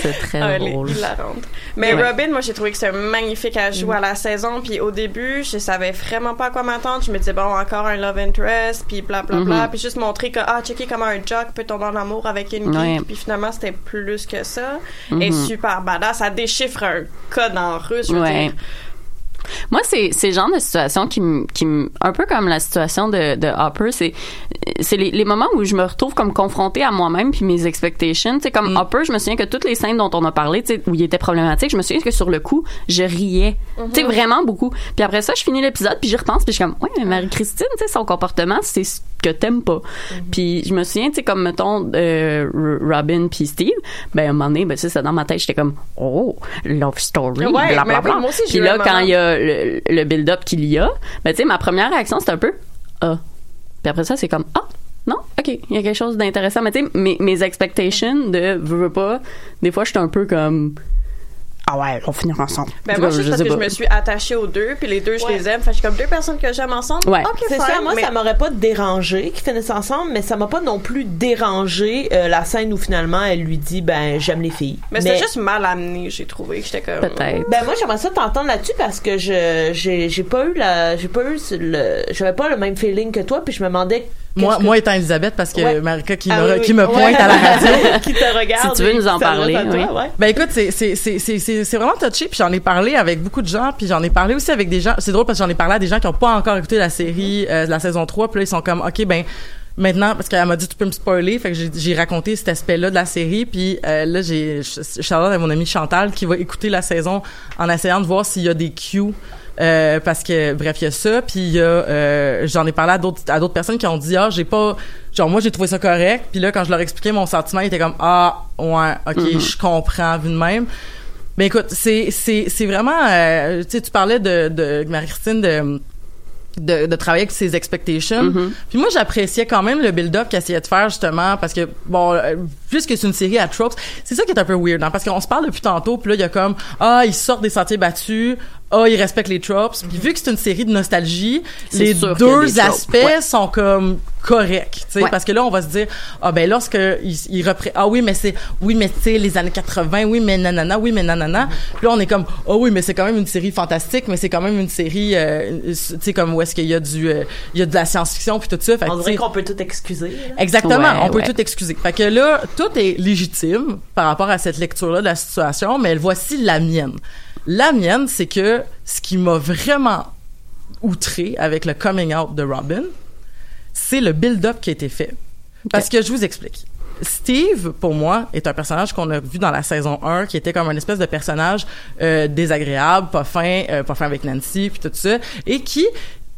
B: c'est très
C: Ah,
B: drôle.
C: Mais
B: Ouais.
C: Robin, moi, j'ai trouvé que c'était magnifique à jouer à la saison. Puis au début, je savais vraiment pas à quoi m'attendre. Je me disais, bon, encore un love interest, puis bla bla bla.
B: Mhm.
C: Puis juste montrer que, ah, checker comment un jock peut tomber en amour avec une
B: Ouais.
C: geek. Puis finalement, c'était plus que ça. Et
B: Mhm.
C: super badass. Ça déchiffre un code en russe, je veux
B: Ouais.
C: dire.
B: Moi, c'est c'est le genre de situation qui me qui me un peu comme la situation de de Hopper, c'est c'est les, les moments où je me retrouve comme confrontée à moi-même puis mes expectations, tu sais comme Hopper, je me souviens que toutes les scènes dont on a parlé, où il était problématique, je me souviens que sur le coup, je riais. Tu sais vraiment beaucoup. Puis après ça, je finis l'épisode puis j'y repense puis je suis comme ouais, mais Marie-Christine, tu sais son comportement, c'est ce que t'aimes pas. Puis je me souviens, tu sais comme mettons euh, Robin puis Steve, ben à un moment donné, ben tu sais, ça dans ma tête, j'étais comme oh, love story,
C: Ouais,
B: bla
C: mais
B: bla
C: oui,
B: bla.
C: moi aussi, j'ai
B: Puis là quand il y a le, le build-up qu'il y a, ben tu sais ma première réaction c'est un peu ah. Puis après ça c'est comme ah non, ok, il y a quelque chose d'intéressant. Mais tu sais, mes, mes expectations de veux, veux pas, des fois, je suis un peu comme ah ouais, on va finir ensemble.
C: Ben, moi, juste parce
B: sais
C: que je me suis attachée aux deux, puis les deux, je
D: Ouais.
C: les aime. Fait que je suis comme deux personnes que j'aime ensemble.
B: Ouais.
C: Ok,
D: C'est ça, moi,
C: mais-
D: ça m'aurait pas dérangé qu'ils finissent ensemble, mais ça m'a pas non plus dérangé euh, la scène où finalement elle lui dit, ben, j'aime les filles.
C: Mais c'était juste mal amené, j'ai trouvé. J'étais comme.
B: Peut-être.
D: Ben moi j'aimerais ça t'entendre là-dessus parce que je j'ai j'ai pas eu la j'ai pas eu le j'avais pas le même feeling que toi puis je me demandais
A: Moi,
D: que-
A: moi étant Elisabeth parce que
D: Ouais.
A: Marika qui,
D: Ah
A: me,
D: oui, oui.
A: qui me
D: Ouais.
A: pointe à la radio.
D: qui te regarde
B: Si tu veux
D: et
B: nous en parler,
D: toi,
B: oui.
D: ouais.
A: Ben écoute, c'est c'est c'est c'est c'est c'est vraiment touché puis j'en ai parlé avec beaucoup de gens puis j'en ai parlé aussi avec des gens. C'est drôle parce que j'en ai parlé à des gens qui ont pas encore écouté la série euh, la saison 3 puis là ils sont comme OK ben maintenant parce qu'elle m'a dit tu peux me spoiler fait que j'ai raconté cet aspect-là de la série puis euh, là j'ai Charlotte à mon amie Chantal qui va écouter la saison en essayant de voir s'il y a des cues euh, parce que bref il y a ça puis il y a euh, j'en ai parlé à d'autres à d'autres personnes qui ont dit ah j'ai pas genre moi j'ai trouvé ça correct puis là quand je leur expliquais mon sentiment ils étaient comme ah ouais ok je comprends vu de même ben écoute c'est c'est c'est vraiment euh, tu sais tu parlais de de Marie-Christine de de, de travailler avec ses expectations.
B: Mm-hmm.
A: Puis moi, j'appréciais quand même le build-up qu'elle essayait de faire, justement, parce que, bon, euh, puisque c'est une série à tropes, c'est ça qui est un peu weird, hein, parce qu'on se parle depuis tantôt, puis là, il y a comme, ah, ils sortent des sentiers battus, ah, ils respectent les tropes. Puis vu que c'est une série de nostalgie, les deux aspects
B: ouais.
A: sont comme corrects, tu sais,
B: Ouais.
A: parce que là, on va se dire, ah, ben, lorsque ils, ils reprennent, ah oui, mais c'est, oui, mais tu sais, les années 80, oui, mais nanana, oui, mais nanana. Puis là, on est comme, ah oui, mais c'est quand même une série fantastique, mais c'est quand même une série, euh, tu sais, comme où est-ce qu'il y a du, euh, il y a de la science-fiction puis tout ça. Fait
D: on dirait qu'on peut tout excuser là.
A: Exactement,
B: Ouais,
A: on peut
B: ouais.
A: tout excuser. Fait que là, tout est légitime par rapport à cette lecture-là de la situation, mais voici la mienne. La mienne, c'est que ce qui m'a vraiment outré avec le coming out de Robin, c'est le build-up qui a été fait. Parce que je vous explique. Steve, pour moi, est un personnage qu'on a vu dans la saison 1, qui était comme un espèce de personnage euh, désagréable, pas fin, euh, pas fin avec Nancy, puis tout ça, et qui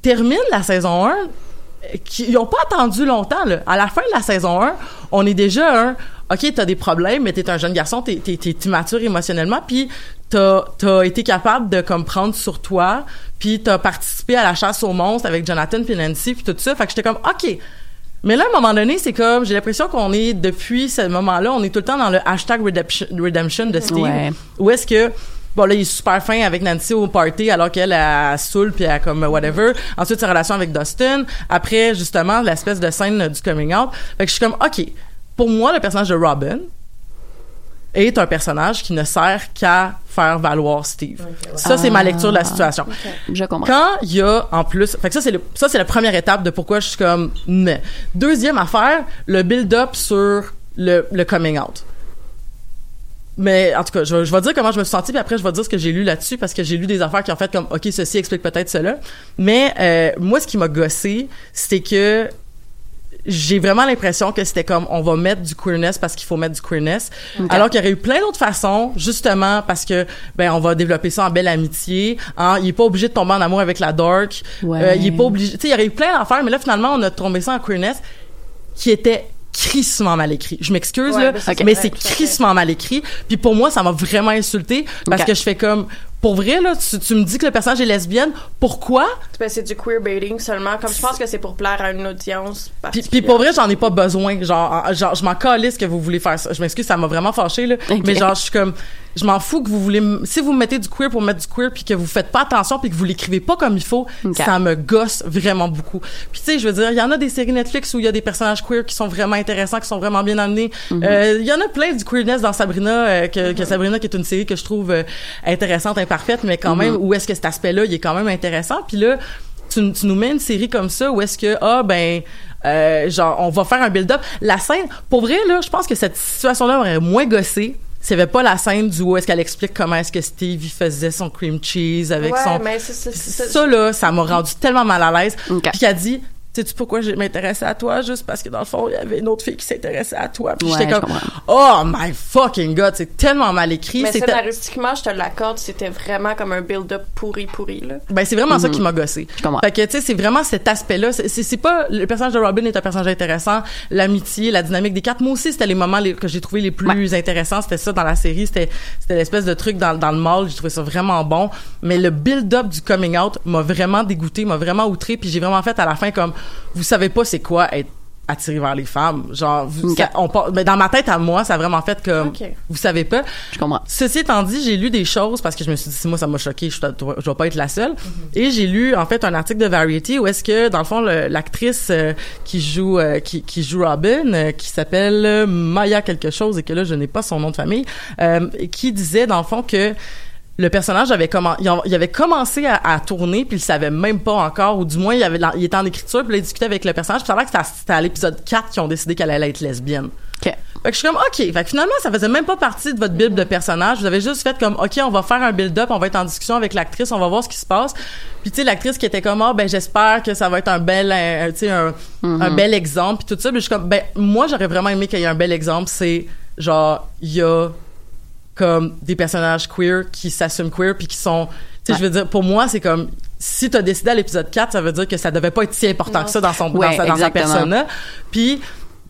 A: termine la saison 1 euh, qui ils ont pas attendu longtemps là. À la fin de la saison 1, on est déjà un ok t'as des problèmes mais t'es un jeune garçon t'es t'es t'es immature émotionnellement puis t'as t'as été capable de comme prendre sur toi puis t'as participé à la chasse aux monstres avec Jonathan puis Nancy puis tout ça fait que j'étais comme ok mais là, à un moment donné, c'est comme, j'ai l'impression qu'on est, depuis ce moment-là, on est tout le temps dans le hashtag redemption, redemption de Steve.
B: Ouais.
A: Où est-ce que, bon, là, il est super fin avec Nancy au party, alors qu'elle, elle, saoule, puis elle, comme, whatever. Ensuite, sa relation avec Dustin. Après, justement, l'espèce de scène du coming out. Fait que je suis comme, OK, pour moi, le personnage de Robin est un personnage qui ne sert qu'à faire valoir Steve. Ça, c'est ma lecture de la situation.
B: Je comprends.
A: Quand il y a en plus, fait que ça c'est le, ça c'est la première étape de pourquoi je suis comme mais. Deuxième affaire, le build-up sur le, le coming out. Mais en tout cas, je, je vais dire comment je me suis sentie, puis après je vais dire ce que j'ai lu là-dessus parce que j'ai lu des affaires qui ont fait comme ok ceci explique peut-être cela. Mais euh, moi, ce qui m'a gossé, c'était que j'ai vraiment l'impression que c'était comme on va mettre du queerness parce qu'il faut mettre du queerness. Alors qu'il y aurait eu plein d'autres façons justement parce que ben on va développer ça en belle amitié hein, il est pas obligé de tomber en amour avec la dark.
B: Ouais.
A: Euh, il est pas obligé tu sais il y aurait eu plein d'affaires mais là finalement on a tombé ça en queerness qui était crissement mal écrit. Je m'excuse
C: Ouais,
A: là,
C: ben, c'est
A: mais c'est crissement mal écrit. Puis pour moi, ça m'a vraiment insulté parce que je fais comme pour vrai là, tu, tu me dis que le personnage est lesbienne, pourquoi?
C: Ben, c'est du queerbaiting seulement. Comme je pense que c'est pour plaire à une audience
A: Puis, puis pour vrai, j'en ai pas besoin. Genre, en- genre je m'en calisse que vous voulez faire ça. Je m'excuse, ça m'a vraiment fâché là.
B: Ok.
A: Mais genre, je suis comme, je m'en fous que vous voulez. Si vous mettez du queer pour mettre du queer, puis que vous faites pas attention, puis que vous l'écrivez pas comme il faut, ça me gosse vraiment beaucoup. Puis tu sais, je veux dire, il y en a des séries Netflix où il y a des personnages queer qui sont vraiment intéressants, qui sont vraiment bien amenés.
B: Mhm.
A: Euh, Il y en a plein du queerness dans Sabrina, euh, que, que Sabrina qui est une série que je trouve euh, intéressante, imparfaite, mais quand même où est-ce que cet aspect-là, il est quand même intéressant? Puis là, tu, tu nous mets une série comme ça où est-ce que ah ben euh, genre on va faire un build-up. La scène, pour vrai là, je pense que cette situation-là aurait moins gossé. S'il n'y avait pas la scène du où est-ce qu'elle explique comment est-ce que Steve il faisait son cream cheese avec
C: ouais,
A: son
C: mais
A: ça là, ça m'a rendu tellement mal à l'aise. Puis qu'elle dit sais-tu pourquoi je m'intéressais à toi? Juste parce que dans le fond il y avait une autre fille qui s'intéressait à toi. Puis
B: Ouais,
A: j'étais comme oh my fucking god c'est tellement mal écrit
C: Mais
A: c'est
C: scénaristiquement, je te l'accorde, c'était vraiment comme un build-up pourri pourri là.
A: Ben c'est vraiment ça qui m'a gossé.
B: Je comprends.
A: Fait que tu sais c'est vraiment cet aspect-là, c'est c'est c'est pas le personnage de Robin est un personnage intéressant, l'amitié, la dynamique des quatre. Moi aussi c'était les moments les- que j'ai trouvé les plus intéressants, c'était ça dans la série, c'était c'était l'espèce de truc dans dans le mall, j'ai trouvé ça vraiment bon, mais le build-up du coming out m'a vraiment dégoûté, m'a vraiment outré. Puis j'ai vraiment fait à la fin comme vous savez pas c'est quoi être attiré vers les femmes genre vous,
B: Ok.
A: ça- on part- mais dans ma tête à moi ça a vraiment fait comme
C: Ok.
A: vous savez pas
B: Je comprends.
A: Ceci étant dit, j'ai lu des choses parce que je me suis dit, si moi ça m'a choqué, je, je dois pas être la seule. Et j'ai lu en fait un article de Variety où est-ce que dans le fond l'actrice euh, qui joue euh, qui, qui joue Robin, euh, qui s'appelle Maya quelque chose et que là je n'ai pas son nom de famille, qui disait dans le fond que le personnage avait commen- il avait commencé à, à tourner puis il savait même pas encore ou du moins il avait il était en écriture puis là, il discutait avec le personnage puis ça a l'air que c'était à- l'épisode 4 qu'ils ont décidé qu'elle allait être lesbienne.
B: OK.
A: Fait que je suis comme, OK. Fait que finalement, ça faisait même pas partie de votre bible de personnage. Vous avez juste fait comme, OK, on va faire un build-up, on va être en discussion avec l'actrice, on va voir ce qui se passe. Puis, tu sais, l'actrice qui était comme, ah, ben, j'espère que ça va être un bel, tu sais, un, un bel exemple, puis tout ça. Puis, je suis comme, ben, moi, j'aurais vraiment aimé qu'il y ait un bel exemple. C'est, genre, il y a, comme, des personnages queer qui s'assument queer, puis qui sont, tu sais, je veux dire, pour moi, c'est comme, si t'as décidé à l'épisode 4, ça veut dire que ça devait pas être si important que ça dans son, dans
B: Ouais,
A: sa, dans sa persona. Puis,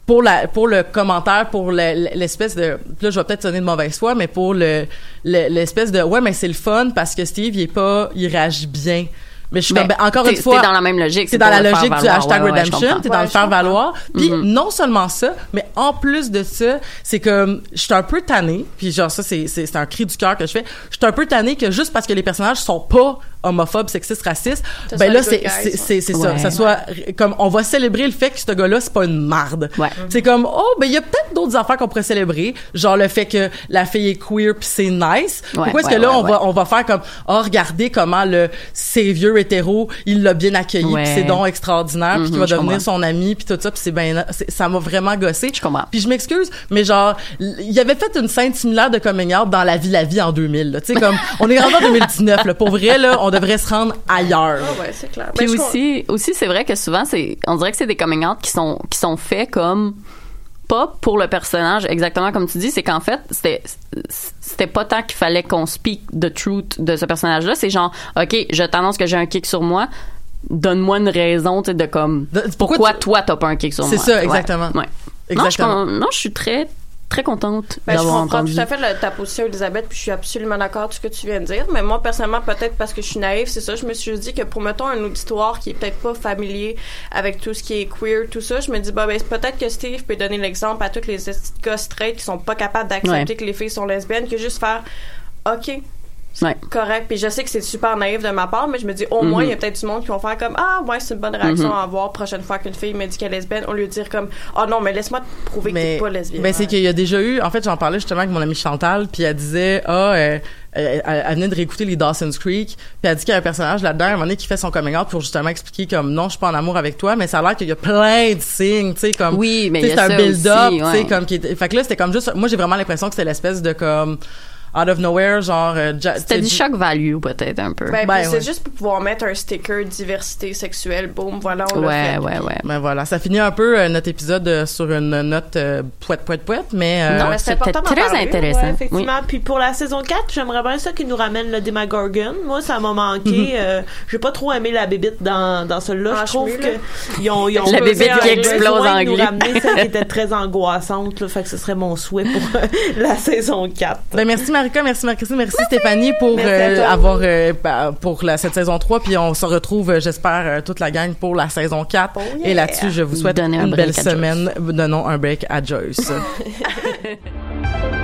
A: pour la pour le commentaire pour le- l'espèce de là je vais peut-être sonner de mauvaise foi mais pour le le- l'espèce de ouais mais c'est le fun parce que Steve il est pas il réagit bien mais je suis comme
B: Ben,
A: ben, encore une fois
B: t'es dans la même logique,
A: c'est dans la logique du hashtag
B: Ouais, ouais,
A: redemption t'es dans
C: Ouais,
A: le faire valoir. Puis
B: Mm-hmm.
A: non seulement ça mais en plus de ça c'est comme je suis un peu tannée puis genre ça c'est c'est c'est un cri du cœur que je fais. Je suis un peu tannée que juste parce que les personnages sont pas homophobes sexistes racistes
C: Ça
A: ben là c'est c'est
C: ouais.
A: c'est ça. Ça soit comme on va célébrer le fait que ce gars-là c'est pas une marde.
B: Ouais.
A: c'est comme oh ben il y a peut-être d'autres affaires qu'on pourrait célébrer genre le fait que la fille est queer puis c'est nice.
B: Ouais,
A: pourquoi est-ce
B: ouais,
A: que là
B: ouais,
A: on
B: ouais.
A: va on va faire comme oh regardez comment le vieux hétéro il l'a bien accueilli
B: Ouais.
A: puis c'est donc extraordinaire puis qu'il va
B: Mhm, je
A: devenir
B: comprends.
A: son ami puis tout ça puis c'est ben ça m'a vraiment gossé
B: Je comprends.
A: puis je m'excuse mais genre il y avait fait une scène similaire de coming out dans la vie la vie en 2000 là. tu sais comme on est rendu en 2019 là pour vrai là on devrait se rendre ailleurs
C: ouais, c'est clair.
B: Puis
C: Ben, je com-
B: aussi, aussi c'est vrai que souvent, c'est, on dirait que c'est des coming out qui sont, qui sont faits comme pas pour le personnage exactement comme tu dis, c'est qu'en fait, c'était, c'était pas tant qu'il fallait qu'on speak the truth de ce personnage-là, c'est genre, ok, je t'annonce que j'ai un kick sur moi, donne-moi une raison, de comme,
A: De- pourquoi
B: pourquoi,
A: tu-
B: toi t'as pas un kick sur
A: C'est
B: moi?
A: ça,
B: Ouais.
A: exactement.
B: Ouais. Non, je,
A: Exactement.
B: non, je suis très, très contente
C: Ben, je
B: d'avoir
C: comprends
B: entendu.
C: tout à fait ta position, Elisabeth, puis je suis absolument d'accord avec ce que tu viens de dire. Mais moi, personnellement, peut-être parce que je suis naïve, c'est ça, je me suis dit que pour, mettons, un auditoire qui est peut-être pas familier avec tout ce qui est queer, tout ça, je me dis, bah, ben, peut-être que Steve peut donner l'exemple à tous les gars straight qui sont pas capables d'accepter
B: Ouais.
C: que les filles sont lesbiennes, que juste faire, OK,
B: Ouais.
C: correct. Puis je sais que c'est super naïf de ma part, mais je me dis, au moins,
B: Mhm.
C: il y a peut-être du monde qui vont faire comme, ah, ouais, c'est une bonne réaction
B: Mhm.
C: à avoir prochaine fois qu'une fille me dit qu'elle est lesbienne, au lieu de dire comme, oh non, mais laisse-moi te prouver que
A: mais
C: t'es pas lesbienne.
A: ben, c'est qu'il y a déjà eu en fait j'en parlais justement avec mon amie Chantal puis elle disait ah euh, elle, elle- elle venait de réécouter les Dawson's Creek puis elle dit qu'il y a un personnage là-dedans à un moment donné qui fait son coming out pour justement expliquer comme non je suis pas en amour avec toi mais ça a l'air qu'il y a plein de signes tu sais comme
B: Oui, mais
A: tu sais,
B: il y a
A: c'est un
B: ça
A: build-up tu sais comme qui était- fait que là c'était comme juste moi j'ai vraiment l'impression que c'était l'espèce de comme out of nowhere genre euh,
B: C'était du shock value, peut-être, un peu.
C: Ben,
A: Ben,
C: c'est
A: ouais.
C: juste pour pouvoir mettre un sticker diversité sexuelle. Boum, voilà, on l'a
B: ouais,
C: fait.
B: ouais, ouais.
A: ben voilà ça finit un peu euh, notre épisode euh, sur une note euh, poète poète poète mais euh,
B: Non,
C: mais c'est
B: c'était très
C: parler,
B: intéressant.
D: Ouais, effectivement. Puis pour la saison 4, j'aimerais bien ça qu'ils nous ramènent le Demagorgon. Moi, ça m'a manqué. euh, j'ai pas trop aimé la bébite dans, dans celui-là.
C: Ah,
D: je trouve
C: cheveux, là.
D: que ils ont, ils ont
B: La
D: besoin-
B: bébite qui
D: ils ont
B: explose en
D: nous ramener celle qui était très angoissante. Là, fait que ce serait mon souhait pour la saison 4.
A: Ben merci Marika, merci Marie-Christine, merci, Stéphanie pour
D: Merci
A: euh, avoir euh, bah, pour la cette saison 3 puis on se retrouve euh, j'espère euh, toute la gang pour la saison 4
C: Oh yeah.
A: et là-dessus je vous souhaite
B: Donnez
A: une belle semaine. Donnons un break à Joyce.